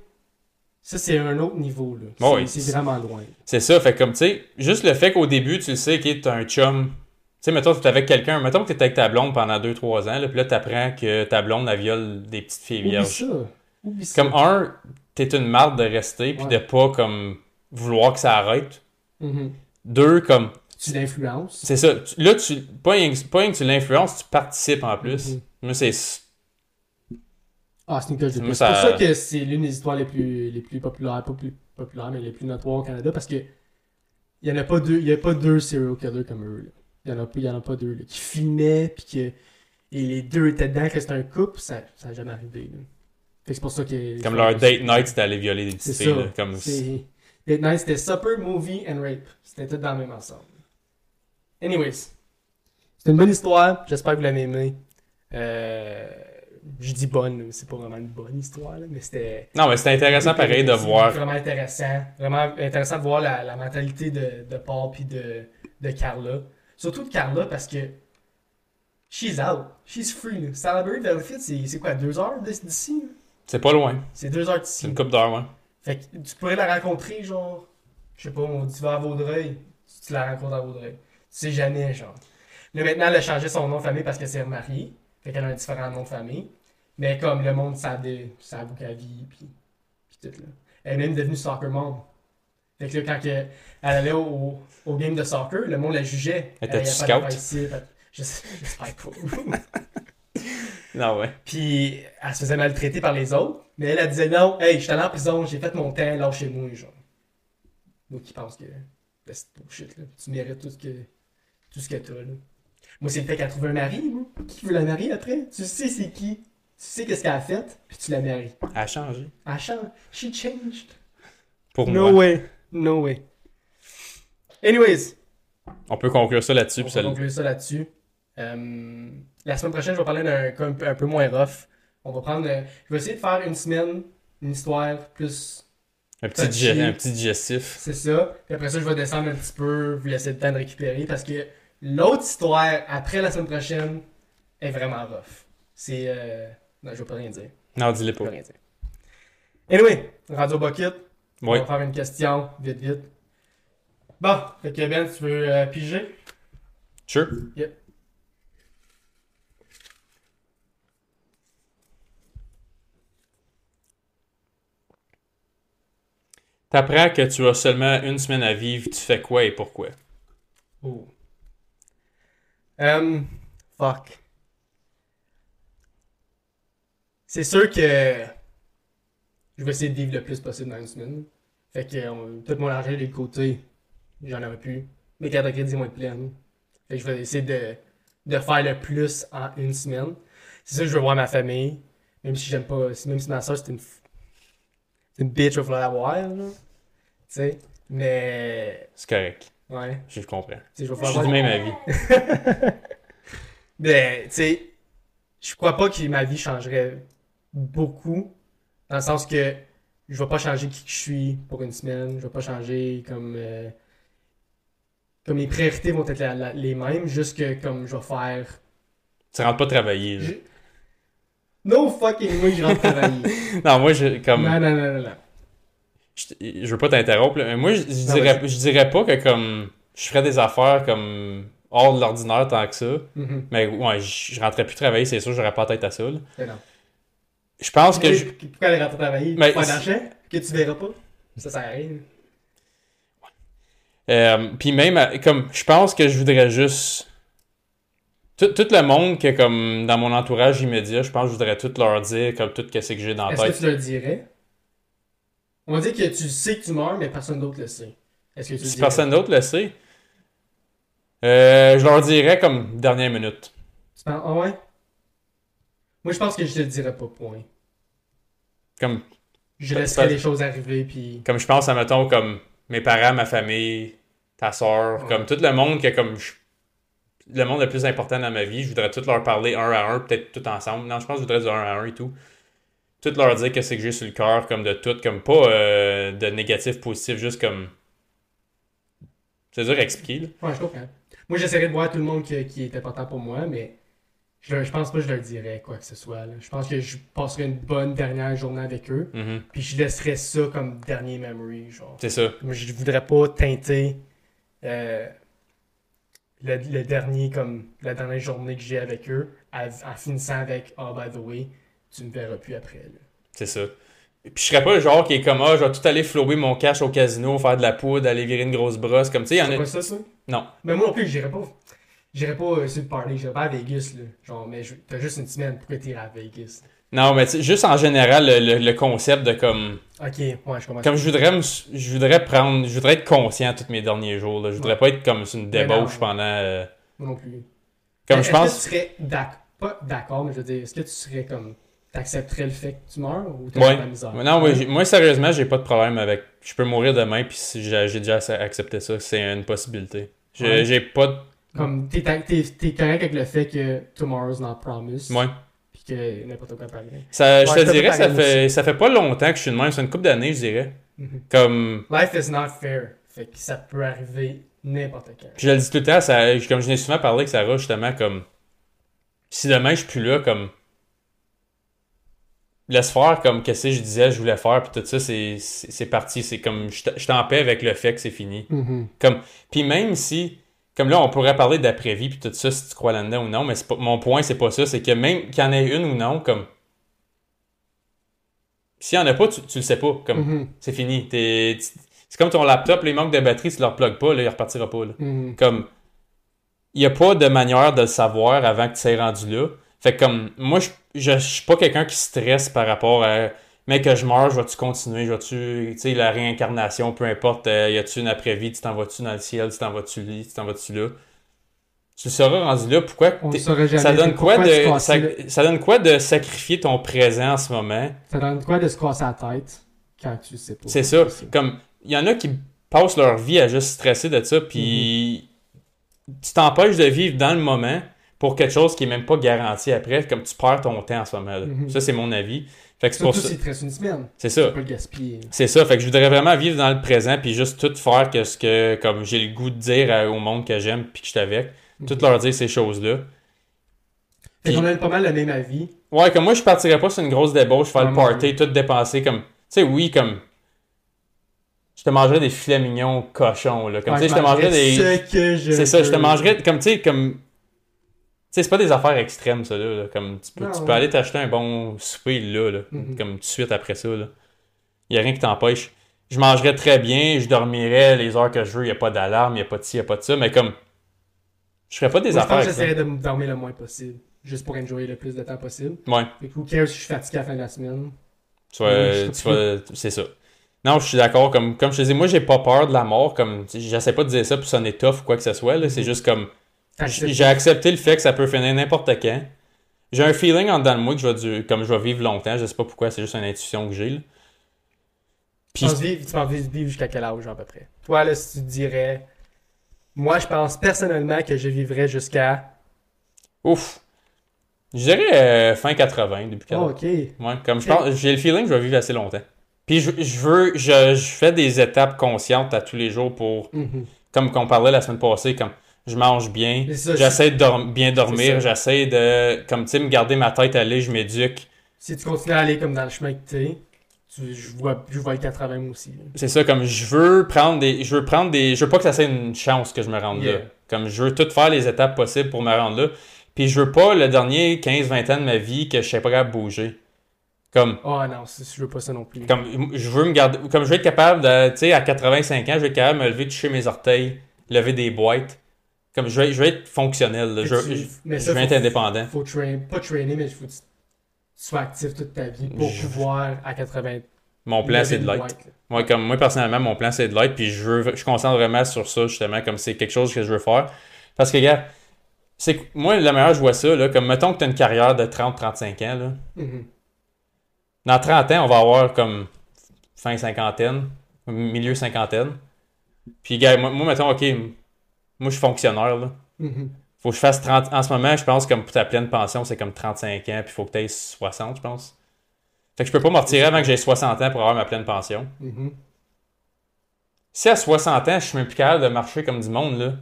Ça, c'est un autre niveau, là. C'est vraiment loin. C'est ça, fait comme, tu sais, juste le fait qu'au début, tu le sais que t'as un chum. Tu sais, mettons, t'es avec quelqu'un, mettons que t'es avec ta blonde pendant 2-3 ans, là, puis là, t'apprends que ta blonde, elle viole des petites filles Oublie vierges. ça. Oublie ça. Comme un, t'es une marde de rester, puis Ouais. de pas, comme, vouloir que ça arrête. Mhm. Deux, comme, Tu l'influences. c'est ça, tu- là, tu, pas rien, que- pas rien que tu l'influences, tu participes en plus. Mhm. Moi, c'est, Ah, c'est une plus. C'est pour ça- que c'est l'une des histoires les plus, les plus populaires, pas plus populaires, mais les plus notoires au Canada, parce que il y en a pas deux, il y a pas deux serial killers comme eux. là. Il y en a pas, il y en a pas deux là, qui filmaient puis que et les deux étaient dedans que c'était un couple, ça, ça a jamais arrivé. Là. Fait que c'est pour ça que comme leur date night, c'était aller violer des ça. là, comme, date night, c'était supper, movie and rape. C'était tout dans le même ensemble. Anyways, c'est une bonne histoire. J'espère que vous l'avez aimé. Euh, je dis bonne, mais c'est pas vraiment une bonne histoire, là, mais c'était. Non, mais c'est intéressant pareil de voir. Vraiment intéressant. Vraiment intéressant de voir la, la mentalité de, de Paul puis de, de Carla. Surtout de Carla parce que she's out. She's free. Salaberry Valleyfield, c'est c'est quoi, deux heures d'ici? C'est pas loin. C'est deux heures C'est d'ici. une coupe d'heure, ouais. Fait que tu pourrais la rencontrer, genre. Je sais pas, on tu vas à Vaudreuil. Tu la rencontres à Vaudreuil. Tu sais jamais, genre. Là, maintenant, elle a changé son nom de famille parce qu'elle s'est remariée. Fait qu'elle a un différent nom de famille. Mais comme le monde savait, savait qu'elle vit, puis, puis tout, là. Elle est même devenue soccer mom. Fait que là, quand elle allait au, au game de soccer, le monde la jugeait. Était-tu Elle, a pas scout? d'affaires ici, fait- Je sais, j'espère pas. *laughs* Non, ouais. Puis elle se faisait maltraiter par les autres. Mais elle, elle disait non, hey, je suis allé en prison, j'ai fait mon temps, lâchez-moi, genre. Donc ils pensent que ben, c'est bullshit, là. Tu mérites tout ce que, tout ce que t'as, là. Moi, c'est le fait qu'elle trouve un mari, moi. Qui veut la marier après? Tu sais c'est qui. Tu sais qu'est-ce qu'elle a fait, puis tu la maries. Elle a changé. Elle change. She changed. Pour No moi. way. No way. Anyways, On peut conclure ça là-dessus. on ça- conclure ça là-dessus. Euh, la semaine prochaine, je vais parler d'un cas un, peu- un peu moins rough. On va prendre. euh, je vais essayer de faire une semaine, une histoire plus. Un petit, un petit digestif. C'est ça. Puis après ça, je vais descendre un petit peu, vous laisser le temps de récupérer parce que l'autre histoire, après la semaine prochaine, est vraiment rough. C'est. Euh... Non, je vais pas rien dire. Non, dis-le Je vais pas. rien dire. Anyway, Radio Bucket. On Oui. va faire une question, vite, vite. Bon, fait que Ben, tu veux euh, piger? Sure. Yep. T'apprends que tu as seulement une semaine à vivre, tu fais quoi et pourquoi? Oh. Um, fuck. C'est sûr que je vais essayer de vivre le plus possible dans une semaine. Fait que on- tout mon argent est de côté, j'en aurais plus. Mes cartes de crédit vont être pleines. Fait que je vais essayer de, de faire le plus en une semaine. C'est sûr que je veux voir ma famille. Même si j'aime pas. Même si ma soeur c'est une, c'est une bitch, il va falloir la voir, là. Tu sais. Mais. C'est correct. Ouais. Je comprends. Je vais Je falloir suis du même avis. *laughs* Mais, tu sais, je crois pas que ma vie changerait beaucoup. Dans le sens que je vais pas changer qui que je suis pour une semaine. Je vais pas changer comme. euh, comme mes priorités vont être la- la- les mêmes. Juste que comme je vais faire. Tu rentres pas travailler. Je- No fucking way, je rentre travailler. *laughs* Non, moi, je, comme, non, non, non, non, non. je, je veux pas t'interrompre, mais moi, je, je Non, dirais, je dirais pas que comme, je ferais des affaires comme hors de l'ordinaire tant que ça. Mhm. Mais ouais, je, rentrerais plus travailler, c'est sûr, j'aurais pas la tête à ça. là. Je pense que je, Pourquoi aller rentrer travailler? Mais Pour faire d'argent que tu verras pas? Ça à rien. Euh, puis même, comme, je pense que je voudrais juste. Tout, tout le monde que, comme, dans mon entourage immédiat, je pense que je voudrais tout leur dire, comme, tout ce que j'ai dans la Est-ce que tête. tu le dirais? On va dire que tu sais que tu meurs, mais personne d'autre le sait. Est-ce que tu le Si dirais? personne d'autre le sait, euh, je leur dirais, comme, dernière minute. Tu penses- Ah ouais? Moi, je pense que je te le dirais pas, point. Comme, Je laisserais les choses arriver, puis... comme je pense à, mettons, comme, mes parents, ma famille, ta soeur, Ouais. comme, tout le monde que, comme, je- le monde le plus important dans ma vie, je voudrais tout leur parler un à un, peut-être tout ensemble. Non, je pense que je voudrais du un à un et tout. Tout leur dire que c'est que j'ai sur le cœur, comme de tout, comme pas euh, de négatif, positif, juste comme. C'est dur à expliquer, là. Ouais, je comprends. Moi, j'essaierais de voir tout le monde qui, qui est important pour moi, mais je, je pense pas que je leur dirais quoi que ce soit. là. Je pense que je passerais une bonne dernière journée avec eux, Mhm. puis je laisserais ça comme dernier memory, genre. C'est ça. Je voudrais pas teinter euh, le, le dernier, comme la dernière journée que j'ai avec eux, en finissant avec « Oh, by the way, tu me verras plus après. ». C'est ça. Puis je serais pas le genre qui est comme, ah, je vais tout aller flower mon cash au casino, faire de la poudre, aller virer une grosse brosse, comme, tu sais, il y en C'est a. pas ça, ça? Non. Mais moi non plus, j'irais pas. J'irais pas euh, sur le party, j'irais pas à Vegas, là. Genre, mais t'as juste une semaine, pourquoi t'irais à Vegas? Non, mais juste en général, le, le- le concept de comme. Ok, ouais, je comprends. Comme je voudrais me, je voudrais prendre, je voudrais être conscient tous mes derniers jours. Là. Je voudrais pas être comme une non. débauche pendant. euh, Moi non plus. comme je pense. que tu serais d'accord, pas d'accord, mais je veux dire, est-ce que tu serais comme. T'accepterais le fait que tu meurs ou t'as Ouais. de la misère? Non, ouais, moi sérieusement, j'ai pas de problème avec. Je peux mourir demain, puis si j'ai déjà accepté ça, c'est une possibilité. J'ai pas de. Comme, t'es, t'es, t'es correct avec le fait que tomorrow's not promised. Ouais. Puis que n'importe quoi peut arriver. Ça, je Ouais, te dirais, ça fait, ça fait pas longtemps que je suis de même. C'est une couple d'années, je dirais. Mhm. Comme. Life is not fair. Fait que ça peut arriver n'importe quand. Puis je le dis tout le temps, ça, comme je n'ai souvent parlé avec Sarah, justement, comme. Si demain je suis plus là, comme. laisse faire comme qu'est-ce que je disais, je voulais faire, puis tout ça, c'est, parti. C'est comme, je je suis en paix avec le fait que c'est fini. Mhm. Comme, puis même si, comme là, on pourrait parler d'après-vie, puis tout ça, si tu crois là-dedans ou non, mais pas, mon point, c'est pas ça. C'est que même qu'il y en ait une ou non, comme, s'il y en a pas, tu, tu le sais pas. Comme, Mhm. c'est fini. C'est comme ton laptop, les manques de batterie, tu le replugues pas, là, il repartira pas. Là. Mhm. Comme, il n'y a pas de manière de le savoir avant que tu sois rendu là. Fait que comme, moi, je, je, je suis pas quelqu'un qui stresse par rapport à, mais que je meurs, je vais-tu continuer, je vais-tu, tu sais, la réincarnation, peu importe, euh, y a-tu une après-vie, tu t'en vas-tu dans le ciel, tu t'en vas-tu là, tu t'en vas-tu là? Tu seras rendu là, pourquoi On jamais. ça donne quoi de ça, ça donne quoi de sacrifier ton présent en ce moment? Ça donne quoi de se casser la tête quand tu sais pas? C'est ça. Comme, il y en a qui passent leur vie à juste stresser de ça, puis tu t'empêches de vivre dans le moment pour quelque chose qui est même pas garanti après, comme tu perds ton temps en ce moment. là. Mhm. Ça, c'est mon avis. Fait que c'est pour ça. reste une semaine. C'est ça. peux le gaspiller. C'est ça. Fait que je voudrais vraiment vivre dans le présent, puis juste tout faire que ce que, comme j'ai le goût de dire à- au monde que j'aime, puis que je suis avec, tout leur dire ces choses-là. Fait qu'on a pas mal le même avis. Ouais, comme moi, je partirais pas sur une grosse débauche, faire le party, tout dépenser, comme, tu sais, oui, comme, je te mangerais des filets mignons cochons, là. Comme, Ouais, tu sais, je te mangerais des. C'est ça, je te mangerais, comme, tu sais, comme. Sais, c'est pas des affaires extrêmes, ça, là. là. Comme, tu peux, Non, tu ouais. peux aller t'acheter un bon souper, là, là. Mhm. Comme, tout de suite après ça, là. Y a rien qui t'empêche. Je mangerais très bien, je dormirais les heures que je veux, y a pas d'alarme, y a pas de ci, y a pas de ça, mais comme. Je ferais pas des Moi, je affaires pense que j'essaierais de dormir le moins possible. Juste pour enjoyer le plus de temps possible. Ouais. Who cares si je suis fatigué à la fin de la semaine. Tu vas, Ouais, tu vas- c'est ça. Non, je suis d'accord. Comme, comme je te dis, moi, j'ai pas peur de la mort. Comme, j'essaie pas de dire ça pour sonner tough ou quoi que ce soit. C'est Mhm. juste comme, j'ai accepté le fait que ça peut finir n'importe quand. J'ai un feeling en dedans de moi que je vais, du- comme je vais vivre longtemps. Je sais pas pourquoi, c'est juste une intuition que j'ai. Puis, tu penses vivre vivre jusqu'à quel âge à peu près? Toi, là, si tu te dirais. Moi, je pense personnellement que je vivrais jusqu'à. ouf. Je dirais euh, fin 80, début 80. Oh, ok. Ouais, comme je pense, j'ai le feeling que je vais vivre assez longtemps. Puis je, je veux, je, je fais des étapes conscientes à tous les jours pour Mhm. comme qu'on parlait la semaine passée, comme je mange bien, j'essaie de dorm- bien dormir, j'essaie de, comme tu sais, me garder ma tête allée, je m'éduque. Si tu continues à aller comme dans le chemin que t'es, tu, je, vois, je vois le 80 moi aussi. C'est ça, comme je veux prendre des, je veux prendre des, je veux pas que ça soit une chance que je me rende là. Comme je veux tout faire les étapes possibles pour me rendre là. Puis je veux pas le dernier 15-20 ans de ma vie que je sais pas capable de bouger. Comme, Oh non, je veux pas ça non plus. comme je veux me garder, comme je veux être capable de, tu sais, à 85 ans, je vais être capable de me lever, toucher mes orteils, lever des boîtes. Comme je vais, je vais être fonctionnel, là. Je, tu- je- mais je ça, vais faut- être indépendant. Faut train, pas trainer, mais il faut que tu, sois actif toute ta vie pour Je- pouvoir à 80 Mon plan, c'est de boîte, là. Moi, comme moi, personnellement, mon plan, c'est de l'être, puis je veux, je concentre vraiment sur ça, justement, comme c'est quelque chose que je veux faire. Parce que, gars, c'est moi, la meilleure, je vois ça, là, comme mettons que tu as une carrière de 30-35 ans, là. Mhm. Dans 30 ans, on va avoir comme fin cinquantaine, milieu cinquantaine. Puis, gars, moi, moi, mettons, OK, moi, je suis fonctionnaire, là. Mhm. Faut que je fasse 30. En ce moment, je pense comme pour ta pleine pension, c'est comme 35 ans, puis faut que tu aies 60, je pense. Fait que je peux pas me retirer avant que j'ai 60 ans pour avoir ma pleine pension. Mhm. Si à 60 ans, je suis même plus capable de marcher comme du monde, là.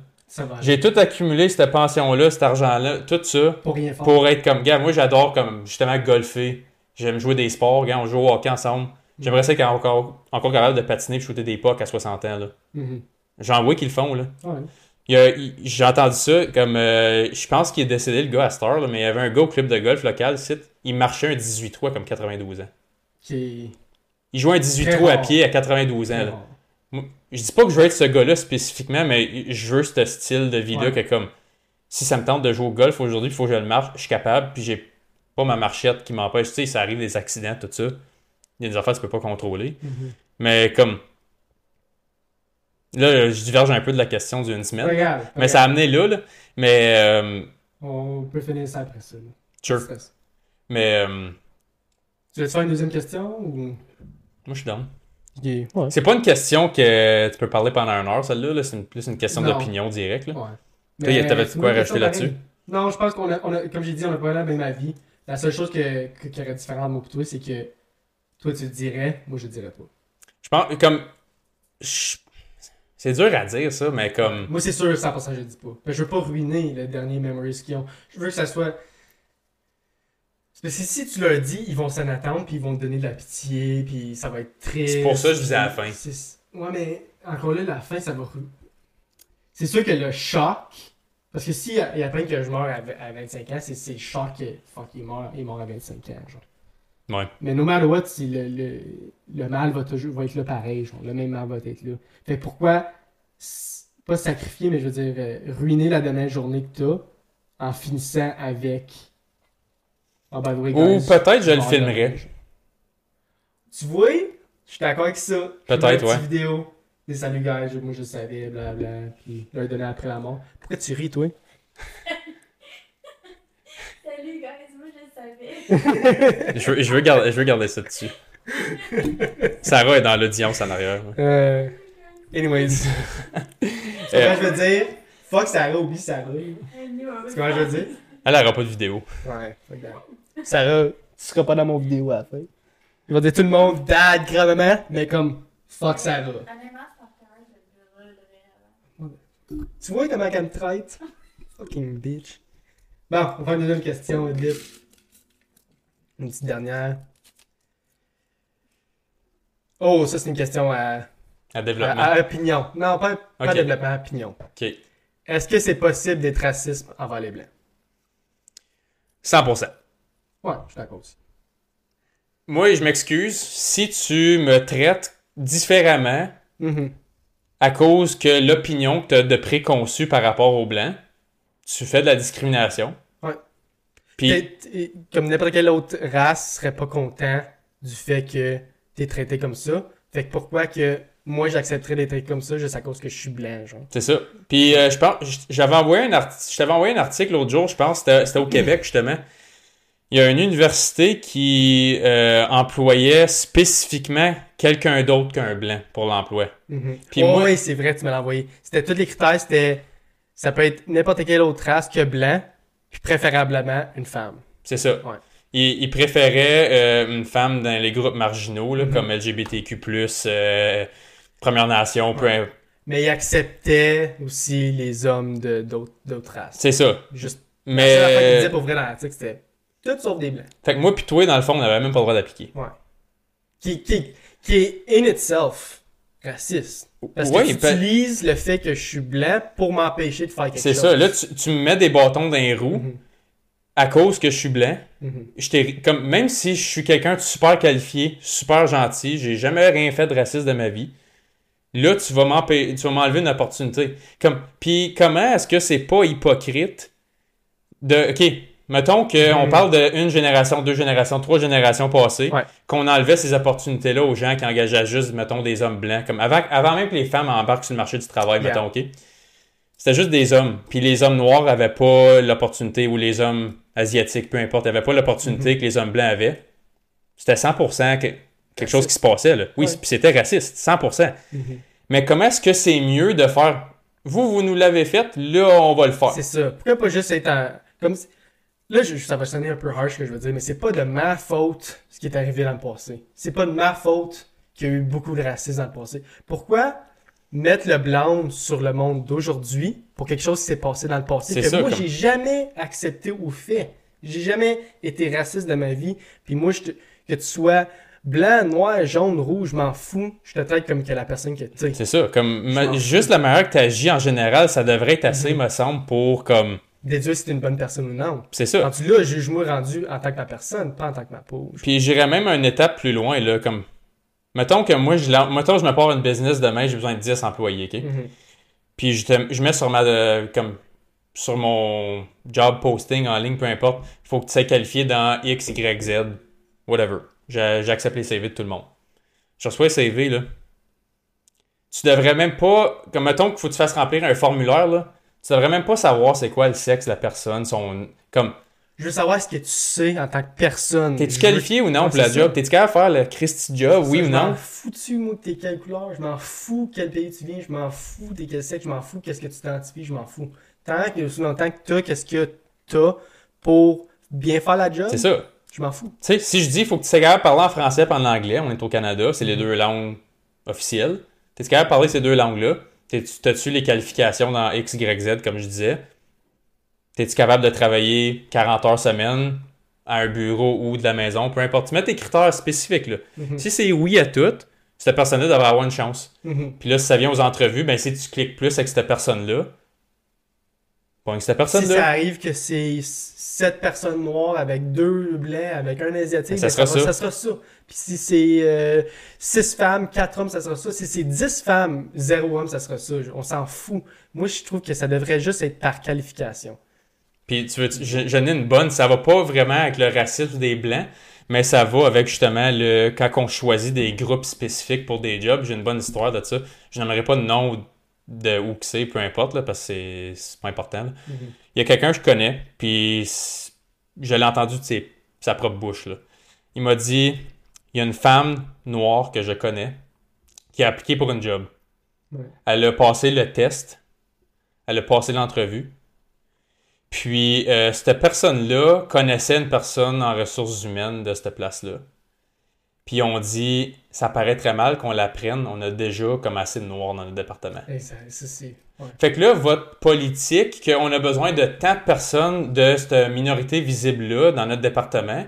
J'ai tout accumulé, cette pension-là, cet argent-là, tout ça, Pour rien faire. pour être comme, gars, moi j'adore comme justement golfer. J'aime jouer des sports, gars, on joue au hockey ensemble. J'aimerais ça qu'on encore, encore capable de patiner et shooter des pucks à 60 ans, là. Mhm. J'en vois qu'ils le font, là. Ouais. J'ai entendu ça comme. euh, je pense qu'il est décédé le gars à Star, là, mais il y avait un gars au club de golf local, il marchait un 18 trous à comme 92 ans. Il jouait un 18 Très trous à pied à 92 ans. là. Je dis pas que je veux être ce gars-là spécifiquement, mais je veux ce style de vie-là Ouais. que comme si ça me tente de jouer au golf aujourd'hui, il faut que je le marche, je suis capable, puis j'ai pas ma marchette qui m'empêche. Tu sais, ça arrive des accidents, tout ça. Il y a des affaires que tu peux pas contrôler. Mhm. Mais comme. Là, je diverge un peu de la question d'une semaine. Regarde. Mais ça a amené là, là. Mais. euh, On peut finir ça après ça. là. sure. Mais. euh, Tu veux te faire une deuxième question ou? moi, je suis down. Ouais. C'est pas une question que tu peux parler pendant une heure, celle-là. là. C'est une- plus une question Non. d'opinion directe. Là. Ouais. T'avais-tu c'est quoi rajouter là-dessus? Non, je pense qu'on a, on a- comme j'ai dit, on a pas la même avis. La seule chose que, que- qui aurait différent de moi et toi, c'est que toi tu le dirais, moi je le dirais pas. Je pense, comme. je- C'est dur à dire, ça, mais comme. Moi c'est sûr, 100% je le dis pas. Mais je veux pas ruiner le dernier Memories qu'ils ont. Je veux que ça soit. Parce que si tu leur dis, ils vont s'en attendre, puis ils vont te donner de la pitié, puis ça va être triste. C'est pour ça que je disais à la fin. Ouais, mais encore là, la fin, ça va. C'est sûr que le choc. Parce que si il apprennent que je meurs à, v- à 25 ans, c'est le choc que fuck, il mort, il mort à 25 ans. Genre. Ouais. Mais no matter what, c'est le, le, le mal va toujours va être là pareil. Genre. Le même mal va être là. Fait pourquoi pas sacrifier, mais je veux dire, euh, ruiner la dernière journée que t'as en finissant avec. By the way, Ou peut-être je le filmerais. Tu vois, je suis d'accord avec ça. Je Peut-être, ferais une petite ouais. vidéo. Des salut, guys, moi je savais, blablabla. Puis leur donner après la mort. Pourquoi tu ris, toi *laughs* Salut, guys, moi *laughs* je veux, je veux, garder, je veux garder ça dessus. Sarah est dans l'audience en arrière. *laughs* Euh. Anyways. C'est Euh, je veux dire Fuck Sarah, oublie Sarah. C'est C'est comment je veux dire? Elle n'aura pas de vidéo. Ouais, fuck that. Sarah, tu seras pas dans mon vidéo à la fin. Il va dire tout le monde, dad, grand-maman, mais comme fuck Sarah. Tu vois comment elle me traite? Fucking bitch. Bon, on va faire une deuxième question, Edith. Une petite dernière. Oh, ça c'est une question à, À développement. à opinion. Non, pas, développement, à opinion. Ok. Est-ce que c'est possible d'être raciste envers les Blancs? 100%. Ouais, je suis d'accord aussi. Moi, je m'excuse si tu me traites différemment Mhm. à cause que l'opinion que tu as de préconçue par rapport aux Blancs, tu fais de la discrimination. Puis, t'es- Comme n'importe quelle autre race serait pas content du fait que t'es traité comme ça. Fait que pourquoi que moi j'accepterais d'être traité comme ça juste à cause que je suis blanc, genre? c'est ça. Puis, euh, je pense, j'avais envoyé un article, je t'avais envoyé un article l'autre jour, je pense, c'était au Québec, justement. Il y a une université qui euh, employait spécifiquement quelqu'un d'autre qu'un blanc pour l'emploi. Puis Oh, moi- oui, c'est vrai, tu me l'as envoyé. C'était tous les critères, c'était. Ça peut être n'importe quelle autre race que blanc, puis préférablement une femme. C'est ça. Ouais. Il, il préférait euh, une femme dans les groupes marginaux, là, Mhm. comme LGBTQ+, euh, Première Nation, peu Ouais. importe. Mais il acceptait aussi les hommes de d'autres races. C'est ça. Juste. La seule affaire qu'il Mais... disait pour vrai dans l'article, c'était tout sauf des blancs. Fait que moi pis toi, dans le fond, on n'avait même pas le droit d'appliquer. Ouais. Qui, qui, qui est in itself raciste. Parce Ouais, que tu ben- utilises le fait que je suis blanc pour m'empêcher de faire quelque C'est chose. ça. Là, tu, tu me mets des bâtons dans les roues Mhm, à cause que je suis blanc. mhm. Comme, même si je suis quelqu'un de super qualifié, super gentil, j'ai jamais rien fait de raciste de ma vie, là, tu vas m'empê- tu vas m'enlever une opportunité. Comme, puis comment est-ce que c'est pas hypocrite de, ok, mettons qu'on parle d'une génération, deux générations, trois générations passées, Ouais. qu'on enlevait ces opportunités-là aux gens qui engageaient juste, mettons, des hommes blancs, comme avant, avant même que les femmes embarquent sur le marché du travail, Yeah. mettons, ok? C'était juste des hommes. Puis les hommes noirs avaient pas l'opportunité, ou les hommes asiatiques, peu importe, avaient pas l'opportunité Mhm. que les hommes blancs avaient. C'était 100% que- quelque chose qui se passait, là. Oui, Ouais. puis c'était raciste, 100%. Mhm. Mais comment est-ce que c'est mieux de faire, vous, vous nous l'avez fait, là, on va le faire? C'est ça. Pourquoi pas juste être. Comme... Là, je- ça va sonner un peu harsh ce que je veux dire, mais c'est pas de ma faute ce qui est arrivé dans le passé. C'est pas de ma faute qu'il y a eu beaucoup de racisme dans le passé. Pourquoi mettre le blâme sur le monde d'aujourd'hui pour quelque chose qui s'est passé dans le passé C'est que ça, moi comme- j'ai jamais accepté ou fait? J'ai jamais été raciste de ma vie. Puis moi, je te- que tu sois blanc, noir, jaune, rouge, je m'en fous. Je te traite comme que la personne que tu. C'est ça. Comme, ma- juste la manière que tu agis en général, ça devrait être assez, Mhm. me semble, pour comme. Déduire si t'es une bonne personne ou non. C'est ça. Rendu là, juge-moi rendu en tant que ma personne, pas en tant que ma peau. Puis j'irais même une étape plus loin, là, comme. Mettons que moi, je, mettons, je me pars une business demain, j'ai besoin de 10 employés, OK? Mhm. Puis je, te- je mets sur ma. euh, comme. Sur mon job posting en ligne, peu importe, il faut que tu sois qualifié dans X, Y, Z, whatever. J'a- J'accepte les CV de tout le monde. Je reçois les CV, là. Tu devrais même pas. Comme mettons qu'il faut que tu fasses remplir un formulaire, là. Tu devrais même pas savoir c'est quoi le sexe de la personne, son. Comme. Je veux savoir ce que tu sais en tant que personne. T'es-tu Je qualifié ou non Ouais, pour la job? T'es-tu capable de faire le Christy job, oui Ça, ou Je non? m'en fous-tu, moi, de t'es quelle couleur. Je m'en fous quel pays tu viens. Je m'en fous t'es quel sexe. Je m'en fous qu'est-ce que tu t'identifies. Je m'en fous. Tant que, longtemps que t'as qu'est-ce que t'as pour bien faire la job, C'est ça. je m'en fous. Tu sais, si je dis, il faut que tu sois capable de parler en français et en anglais, on est au Canada, c'est les deux langues officielles. T'es capable de parler ces deux langues-là? T'as-tu les qualifications dans X, Y, Z, comme je disais? T'es-tu capable de travailler 40 heures semaine? à un bureau ou de la maison, peu importe. Tu mets tes critères spécifiques. Là. Mhm. Si c'est oui à tout, cette personne-là devrait avoir une chance. Mhm. Puis là, si ça vient aux entrevues, ben si tu cliques plus avec cette personne-là, bon, avec cette Si ça personne-là, arrive que c'est sept personnes noires avec deux blancs, avec un asiatique, Ça ben, sera ça. ça sera ça. Puis si c'est euh, six femmes, quatre hommes, ça sera ça. Si c'est dix femmes, zéro homme, ça sera ça. On s'en fout. Moi, je trouve que ça devrait juste être par qualification. Puis tu veux, je- j'en ai une bonne, ça va pas vraiment avec le racisme des blancs, mais ça va avec justement le quand on choisit des groupes spécifiques pour des jobs. J'ai une bonne histoire de ça. Je n'aimerais pas de nom de où que c'est, peu importe, là, parce que c'est- pas important. là. Il y a quelqu'un que je connais, puis je l'ai entendu de ses- sa propre bouche. Là. Il m'a dit il y a une femme noire que je connais qui a appliqué pour une job. Ouais. Elle a passé le test, elle a passé l'entrevue. Puis, euh, cette personne-là connaissait une personne en ressources humaines de cette place-là. Puis, on dit, ça paraît très mal qu'on la prenne. On a déjà comme assez de noirs dans le département. Ça, ça, c'est. Ouais. Fait que là, votre politique, qu'on a besoin de tant de personnes de cette minorité visible-là dans notre département,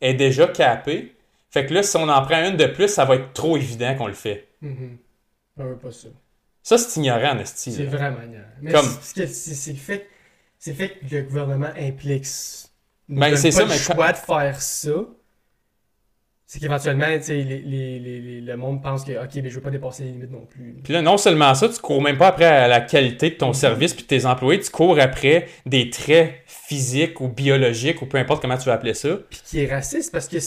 est déjà capée. Fait que là, si on en prend une de plus, ça va être trop évident qu'on le fait. Veut pas ça. Ça, c'est ignorant, Esti. C'est vraiment ignorant. Mais Comme- c'est- fait, fait que le gouvernement implique. Ben, c'est ça, le mais choix de faire ça. C'est qu'éventuellement, les, les, les, le monde pense que, ok, mais je veux pas dépasser les limites non plus. Puis là, non seulement ça, tu cours même pas après à la qualité de ton Mhm. service puis de tes employés, tu cours après des traits physiques ou biologiques ou peu importe comment tu veux appeler ça. Puis qui est raciste parce que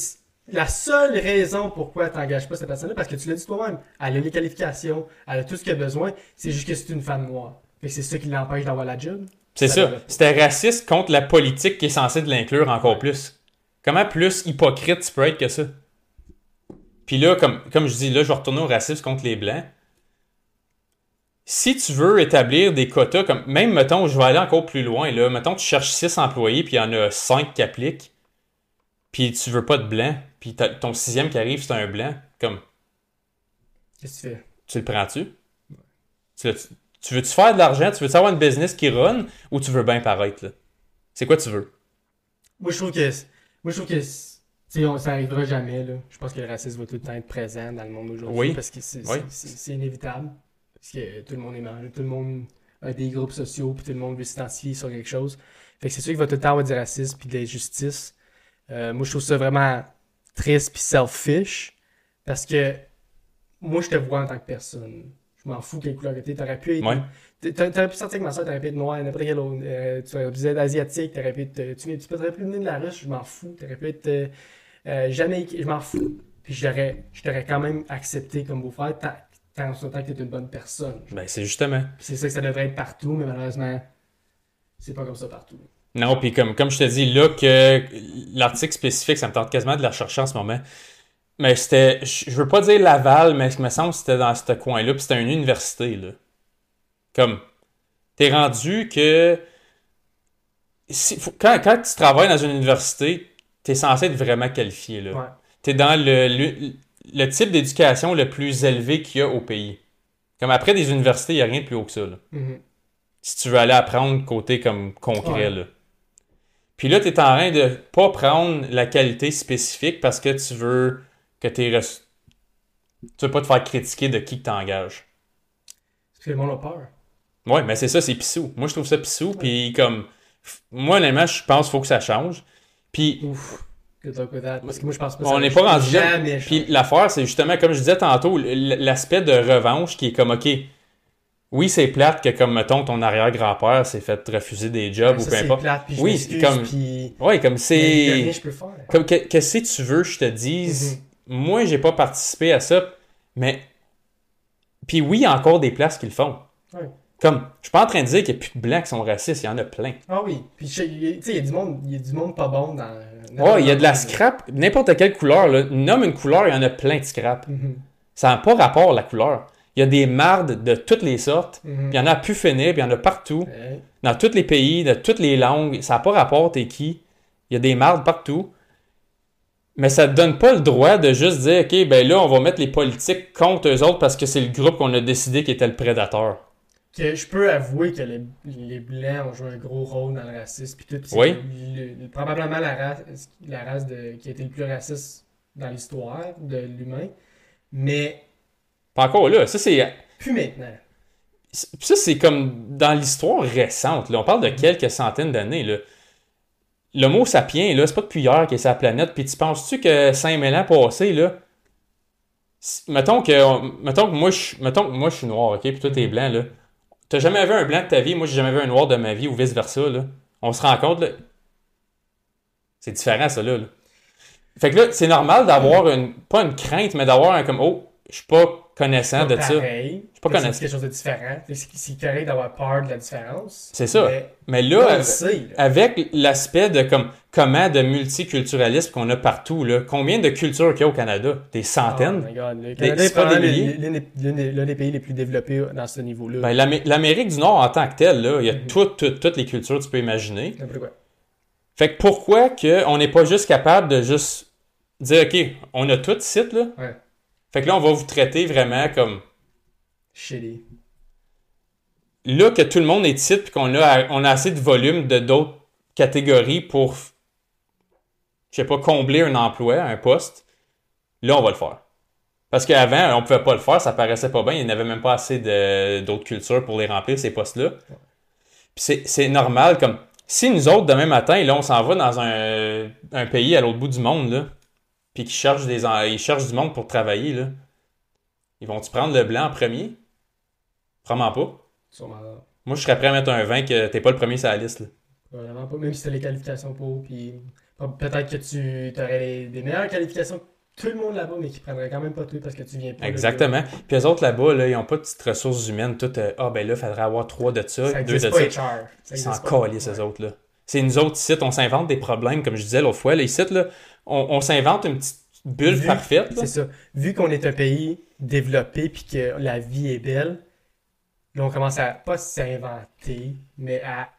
la seule raison pourquoi tu n'engages pas cette personne-là, parce que tu l'as dit toi-même, elle a les qualifications, elle a tout ce qu'elle a besoin, c'est juste que c'est une femme noire. Fait que c'est ça qui l'empêche d'avoir la job. C'est Ça ça. C'était raciste contre la politique qui est censée de l'inclure encore plus. Comment plus hypocrite tu peux être que ça? Puis là, comme, comme je dis, là, je vais retourner au racisme contre les Blancs. Si tu veux établir des quotas, comme même, mettons, je vais aller encore plus loin, là, mettons, tu cherches 6 employés, puis il y en a 5 qui appliquent, puis tu veux pas de blanc, puis ton sixième qui arrive, c'est un blanc, comme, Qu'est-ce que tu fais? tu le prends-tu? Tu, veux-tu faire de l'argent? Tu veux-tu avoir une business qui run, ou tu veux bien paraître, là? C'est quoi tu veux? Moi, je trouve que. Moi, je trouve que. Tu on- ça arrivera jamais, là. Je pense que le racisme va tout le temps être présent dans le monde aujourd'hui. Oui. Parce que c'est Oui. inévitable. Parce que tout le monde est mal. Tout le monde a des groupes sociaux, puis tout le monde veut s'identifier sur quelque chose. Fait que c'est sûr qu'il va tout le temps avoir du racisme, puis de l'injustice. Euh, moi, je trouve ça vraiment triste, puis selfish. Parce que moi, je te vois en tant que personne. Je m'en fous quelle couleur que t'es. T'aurais pu être. Ouais. t'a- T'aurais pu sortir avec ma soeur, t'aurais pu être noir, n'importe quel autre. euh, tu aurais pu être asiatique, t'aurais pu être. euh, Tu, tu aurais pu venir de la Russe, je m'en fous. T'aurais pu être. Euh, Jamaïcain, je m'en fous. Puis je t'aurais quand même accepté comme beau-frère, tant, que t'es une bonne personne. Ben, c'est justement. C'est ça que ça devrait être partout, mais malheureusement, c'est pas comme ça partout. Non, puis comme, comme je te dis, là, que l'article spécifique, ça me tente quasiment de la rechercher en ce moment. Mais c'était, je veux pas dire Laval, mais il me semble que c'était dans ce coin-là, puis c'était une université, là. Comme, t'es rendu que, si, quand, quand tu travailles dans une université, t'es censé être vraiment qualifié, là. Ouais. T'es dans le, le, le type d'éducation le plus élevé qu'il y a au pays. Comme après des universités, il n'y a rien de plus haut que ça, là Mhm. si tu veux aller apprendre côté comme concret. Ouais. Là. Puis là, tu es en train de pas prendre la qualité spécifique parce que tu veux que tes Tu veux pas te faire critiquer de qui que t'engages. Parce que le monde a peur. Ouais, mais c'est ça, c'est pissou. Moi, je trouve ça pissou. Puis comme. Moi, honnêtement, je pense qu'il faut que ça change. Puis Ouf. Good luck with that. Parce que moi, je pense pas On n'est pas rendu jamais Puis l'affaire, c'est justement, comme je disais tantôt, l'aspect de revanche qui est comme, OK, oui, c'est plate que, comme, mettons, ton arrière-grand-père s'est fait refuser des jobs ou peu importe. plate, puis je Oui, comme- puis... Ouais, comme c'est. Comme, que- qu'est-ce que tu veux, je te dise. Moi, j'ai pas participé à ça, mais. Puis oui, il y a encore des places qui le font. Ouais. Comme, je suis pas en train de dire qu'il y a plus de blancs qui sont racistes, il y en a plein. Ah oui. Puis, tu sais, il y a du monde, il y a du monde pas bon dans... Ouais, il y a de la scrap, n'importe quelle couleur, là. Nomme une couleur, il y en a plein de scrap. Mhm. Ça n'a pas rapport à la couleur. Il y a des mardes de toutes les sortes. Mhm. Puis il y en a plus finir, puis il y en a partout. Ouais. Dans tous les pays, de toutes les langues. Ça n'a pas rapport, t'es qui. Il y a des mardes partout. Mais ça te donne pas le droit de juste dire, OK, ben là, on va mettre les politiques contre eux autres parce que c'est le groupe qu'on a décidé qui était le prédateur. Que je peux avouer que les, les Blancs ont joué un gros rôle dans le racisme. Puis tout, Oui. le- le- probablement la race, la race de, qui a été le plus raciste dans l'histoire de l'humain. Mais Pas encore là. Ça, c'est. plus maintenant. Ça, c'est comme dans l'histoire récente. Là. On parle de quelques centaines d'années. Là. L'homo sapiens, là, c'est pas depuis hier qu'il est sur la planète. Puis tu penses-tu que 5000 ans passés, là, mettons que, mettons que moi, je, mettons que moi, je suis noir, ok, puis toi, t'es blanc, là. T'as jamais vu un blanc de ta vie, moi, j'ai jamais vu un noir de ma vie, ou vice-versa. On se rend compte, là. C'est différent, ça, là. là. Fait que là, c'est normal d'avoir une, pas une crainte, mais d'avoir un comme, oh, je suis pas connaissant de ça. pareil. pas que c'est connaissant. quelque chose de différent. C'est correct d'avoir peur de la différence. C'est ça. Mais Mais là, avec- sait. là. avec l'aspect de comme comment de multiculturalisme qu'on a partout, là, combien de cultures qu'il y a au Canada? Des Oh centaines? my God, Le Des- Canada c'est est pas probablement des milliers? l'un des- pays les plus développés dans ce niveau-là. Ben, l'Amé- L'Amérique du Nord en tant que telle, là, il y a Mhm. toutes, toutes, toutes les cultures que tu peux imaginer. Fait que pourquoi que on n'est pas juste capable de juste dire, OK, on a tout site, là? Ouais. Fait que là, on va vous traiter vraiment comme Shitty. là que tout le monde est titre puis qu'on a, on a assez de volume de d'autres catégories pour, je sais pas, combler un emploi, un poste, là, on va le faire. Parce qu'avant, on pouvait pas le faire, ça paraissait pas bien, il n'y avait même pas assez de- d'autres cultures pour les remplir, ces postes-là. Puis c'est c'est normal, comme, si nous autres, demain matin, là, on s'en va dans un, un pays à l'autre bout du monde, là, puis qu'ils cherchent, des, en- ils cherchent du monde pour travailler, là, ils vont-tu prendre le blanc en premier? Probablement pas. Sûrement. Moi, je serais prêt à mettre un 20 que t'es pas le premier sur la liste. là. Vraiment pas. Même si t'as les qualifications pour, puis peut-être que tu aurais les- des meilleures qualifications que tout le monde là-bas, mais qui prendraient quand même pas tout parce que tu viens pas. Exactement. Puis eux autres là-bas, là, ils ont pas de petites ressources humaines. Tout, euh, ah ben là, faudrait avoir trois de là. ça, Ça deux de pas, ça. HR. Ils s'en Ouais. ces autres là. C'est nous autres sites, on s'invente des problèmes, comme je disais l'autre fois, les sites là, on, on s'invente une petite bulle Vu- parfaite. C'est ça. Vu qu'on est un pays développé puis que la vie est belle, là, on commence à pas s'inventer, mais à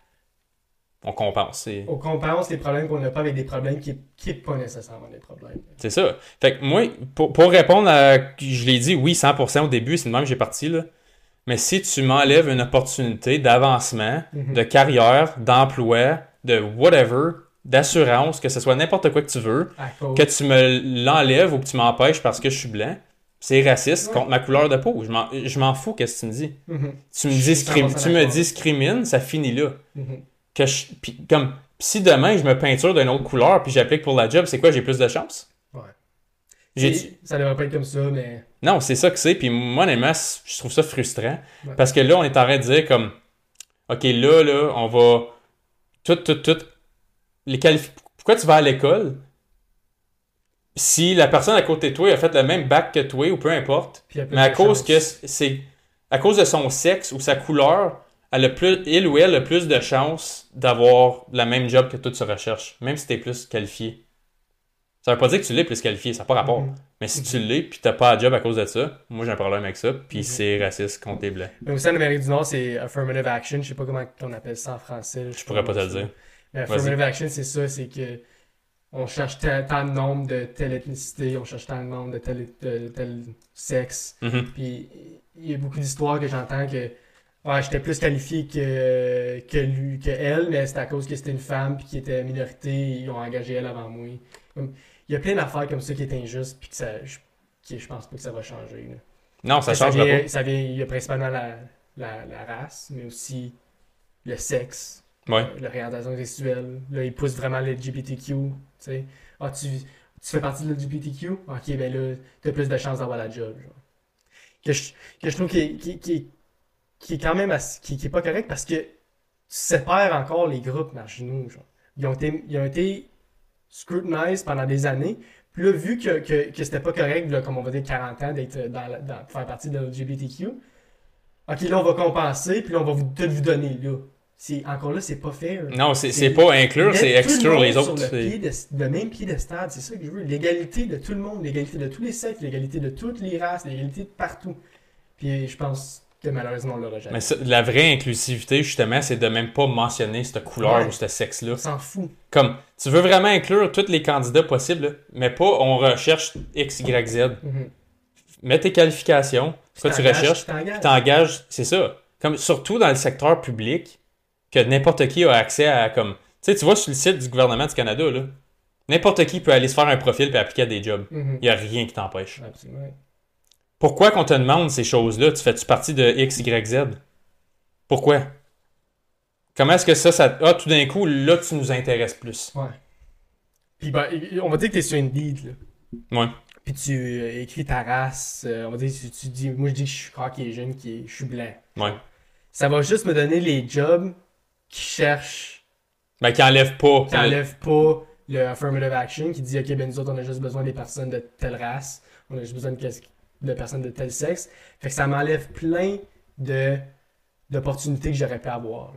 On compense. On compense les problèmes qu'on n'a pas avec des problèmes qui qui est pas nécessairement des problèmes. c'est ça. Fait que moi, pour, pour répondre à. Je l'ai dit, oui, 100% au début, c'est de même que j'ai parti là. Mais si tu m'enlèves une opportunité d'avancement, Mhm. de carrière, d'emploi, de whatever, d'assurance, que ce soit n'importe quoi que tu veux, que tu me l'enlèves ou que tu m'empêches parce que je suis blanc, c'est raciste Ouais. contre ma couleur de peau. Je m'en, fous, qu'est-ce que tu me dis? Mhm. Tu me, Je suis discrim- 100% tu me d'accord. discrimines, ça finit là. Mhm. Que je, pis comme, si demain je me peinture d'une autre couleur puis j'applique pour la job, c'est quoi, j'ai plus de chance? Ouais. Ça devrait pas être comme ça, mais. Non, c'est ça que c'est. Puis moi, honnêtement, je trouve ça frustrant. Ouais. Parce que là, on est en train de dire comme, OK, là, là, on va... Tout, tout, tout... Les qualif... Pourquoi tu vas à l'école? Si la personne à côté de toi a fait le même bac que toi ou peu importe, mais à cause chance. que c'est... À cause de son sexe ou sa couleur, elle a plus, il ou elle a plus de chances d'avoir la même job que toi tu recherches, même si t'es plus qualifié. Ça veut pas dire que tu l'es plus qualifié, ça n'a pas rapport. Mhm. Mais si tu l'es puis t'as pas de job à cause de ça, moi j'ai un problème avec ça, puis Mhm. c'est raciste contre les blancs. Mais aussi en Amérique du Nord, c'est affirmative action. Je sais pas comment on appelle ça en français. Je pourrais pas te le dire. Mais affirmative action, c'est ça, c'est que on cherche tel- tant de nombre de telle ethnicité, on cherche tant de nombre de tel, de tel sexe. Mhm. Puis il y a beaucoup d'histoires que j'entends que ouais, j'étais plus qualifié que, que lui, que elle, mais c'est à cause que c'était une femme puis qui était minorité, ils ont engagé elle avant moi. Il y a plein d'affaires comme ça qui est injuste puis que ça je, qui, je pense pas que ça va changer. là. Non, ça ça change vient, pas. ça vient, il y a principalement la, la, la race, mais aussi le sexe, Ouais. l'orientation sexuelle. Là, ils poussent vraiment le LGBTQ. Tu sais, ah, tu, tu fais partie de l'LGBTQ? Ok, ben là, t'as plus de chances d'avoir la job. Genre. Que, je, que je trouve qui est, qui, qui, qui est quand même qui, est pas correct parce que tu sépares encore les groupes marginaux. Genre. Ils, ont été, ils ont été pendant des années. Puis là, vu que, que, que c'était pas correct, comme on va dire 40 ans, d'être dans, dans- faire partie de l'LGBTQ, ok, là, on va compenser, puis là, on va vous, tout vous donner, là. C'est, encore là, c'est pas fair. Non, c'est pas inclure, c'est le exclure les sur autres. le, c'est- pied de, le même pied de stade, c'est ça que je veux. L'égalité de tout le monde, l'égalité de tous les sexes, l'égalité de toutes les races, l'égalité de partout. Puis je pense que malheureusement, on l'aura jamais. Mais ça, la vraie inclusivité, justement, c'est de même pas mentionner cette couleur Ouais. ou ce sexe-là. On s'en fout. Comme, tu veux vraiment inclure tous les candidats possibles, mais pas on recherche X, Y, Z. Mhm. Mets tes qualifications, ce que tu recherches, t'engages, c'est ça. Comme surtout dans le secteur public, que n'importe qui a accès à comme. Tu sais, tu vois sur le site du gouvernement du Canada, là. N'importe qui peut aller se faire un profil et appliquer à des jobs. Mhm. Il n'y a rien qui t'empêche. Absolument. Pourquoi qu'on te demande ces choses-là? Tu fais-tu partie de X, Y, Z? Pourquoi? Comment est-ce que ça, ça... Ah, tout d'un coup, là, tu nous intéresses plus? Ouais. Puis ben, on va dire que t'es sur Indeed, là. Ouais. Puis tu euh, écris ta race. euh, on va dire, tu, tu dis, moi je dis que je suis caucasian, qui est, je suis blanc. Ouais. Ça va juste me donner les jobs qui cherchent, Ben, qui enlève pas. qui enlèvent pas le affirmative action, qui dit, ok, ben nous autres, on a juste besoin des personnes de telle race, on a juste besoin de, personnes de tel sexe. Fait que ça m'enlève plein de d'opportunités que j'aurais pu avoir.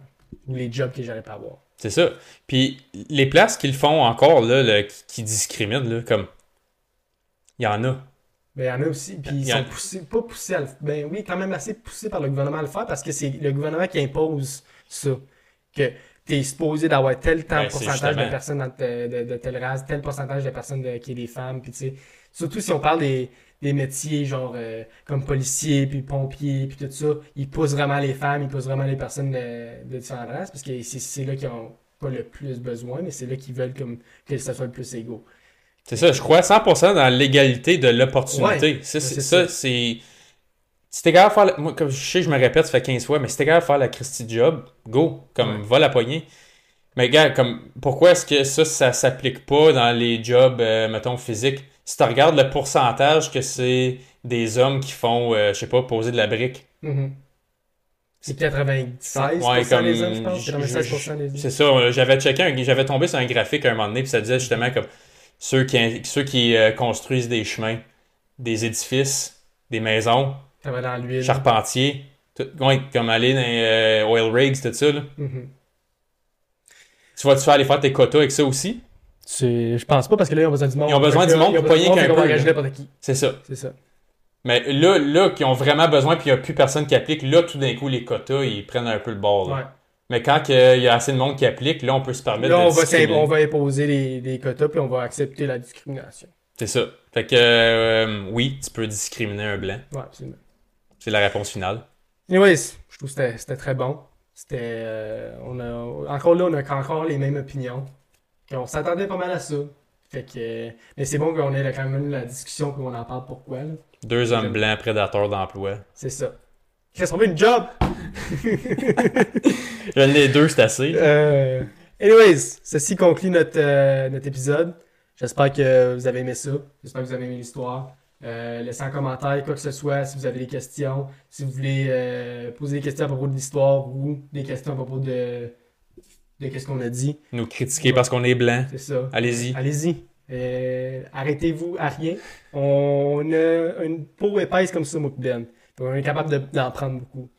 Ou les jobs que j'aurais pu avoir. C'est ça. Puis les places qu'ils font encore, là, là, qui, qui discriminent, là, comme. Il y en a. Mais il y en a aussi, puis ils en- sont poussés, pas poussés à le Ben oui, quand même assez poussés par le gouvernement à le faire parce que c'est le gouvernement qui impose ça. Que tu es supposé d'avoir tel temps Ben, pourcentage de personnes dans te- de, de telle race, tel pourcentage de personnes de- qui est des femmes, puis tu sais. Surtout si on parle des, des métiers genre euh, comme policier, puis pompier, puis tout ça, ils poussent vraiment les femmes, ils poussent vraiment les personnes de, de différentes races parce que c'est c'est là qu'ils ont pas le plus besoin, mais c'est là qu'ils veulent comme que ça soit le plus égaux. C'est ça, je crois 100% dans l'égalité de l'opportunité. Ouais, Ça, c'est c'est ça, ça. c'est. Si t'es capable de faire. la- Moi, comme je sais, je me répète, ça fait 15 fois, mais si t'es capable de faire la Christie Job, go. Comme, Ouais. va la poignée. Mais gars, comme, pourquoi est-ce que ça, ça s'applique pas dans les jobs, euh, mettons, physiques? Si tu regardes le pourcentage que c'est des hommes qui font, euh, je sais pas, poser de la brique. Mhm. C'est 96% Ouais, comme- des hommes, je pense. je- 96% des hommes. C'est ça, j'avais checké, j'avais tombé sur un graphique à un moment donné, puis ça disait justement comme ceux qui, ceux qui euh, construisent des chemins, des édifices, des maisons, Ça va dans l'huile. tout- ouais, comme aller dans les euh, oil rigs, tout ça. Là. Mhm. Tu vas-tu faire aller faire tes quotas avec ça aussi? C'est- Je pense pas parce que là, ils ont besoin du monde. Ils ont besoin du monde, du monde, qu'un peu. C'est ça. C'est ça. Mais là, là, qui ont vraiment besoin, puis il n'y a plus personne qui applique, là, tout d'un coup, les quotas, ils prennent un peu le bord. Ouais. Mais quand que il y a assez de monde qui applique, là, on peut se permettre Là, de on va, on va imposer des quotas puis on va accepter la discrimination. C'est ça. Fait que, euh, oui, tu peux discriminer un blanc. Ouais, absolument. C'est la réponse finale. Anyways, je trouve que c'était- très bon. C'était. euh, on a, encore là, on a encore les mêmes opinions. On s'attendait pas mal à ça. Fait que, mais c'est bon qu'on ait quand même la discussion qu'on en parle pourquoi. là. Deux hommes blancs prédateurs d'emploi. C'est ça. Chris, on veut une job! *laughs* Les deux, c'est assez. Euh, anyways, ceci conclut notre, euh, notre épisode. J'espère que vous avez aimé ça. J'espère que vous avez aimé l'histoire. Euh, laissez un commentaire, quoi que ce soit, si vous avez des questions, si vous voulez euh, poser des questions à propos de l'histoire ou des questions à propos de, de qu'est-ce qu'on a dit. Nous critiquer parce qu'on est blanc. C'est ça. Allez-y. Allez-y. Euh, Arrêtez-vous à rien. On a une peau épaisse comme ça, moi Ben. On est capable de- d'en prendre beaucoup.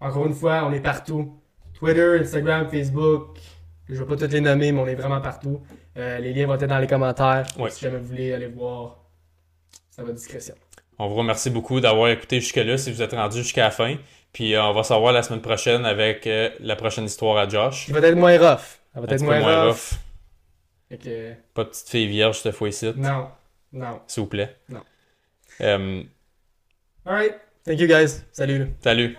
Encore une fois, on est partout. Twitter, Instagram, Facebook. Je vais pas toutes les nommer, mais on est vraiment partout. Euh, les liens vont être dans les commentaires. Ouais. Si jamais vous voulez aller voir, ça va discrétion. On vous remercie beaucoup d'avoir écouté jusque-là si vous êtes rendu jusqu'à la fin. Puis euh, on va savoir la semaine prochaine avec euh, la prochaine histoire à Josh. Il va être moins rough. Ça va Un être moins, moins rough. rough. Fait que, Pas de petite fille vierge cette fois-ci, non, non. s'il vous plaît. Non. Euh, Alright. Thank you guys. Salut. salut.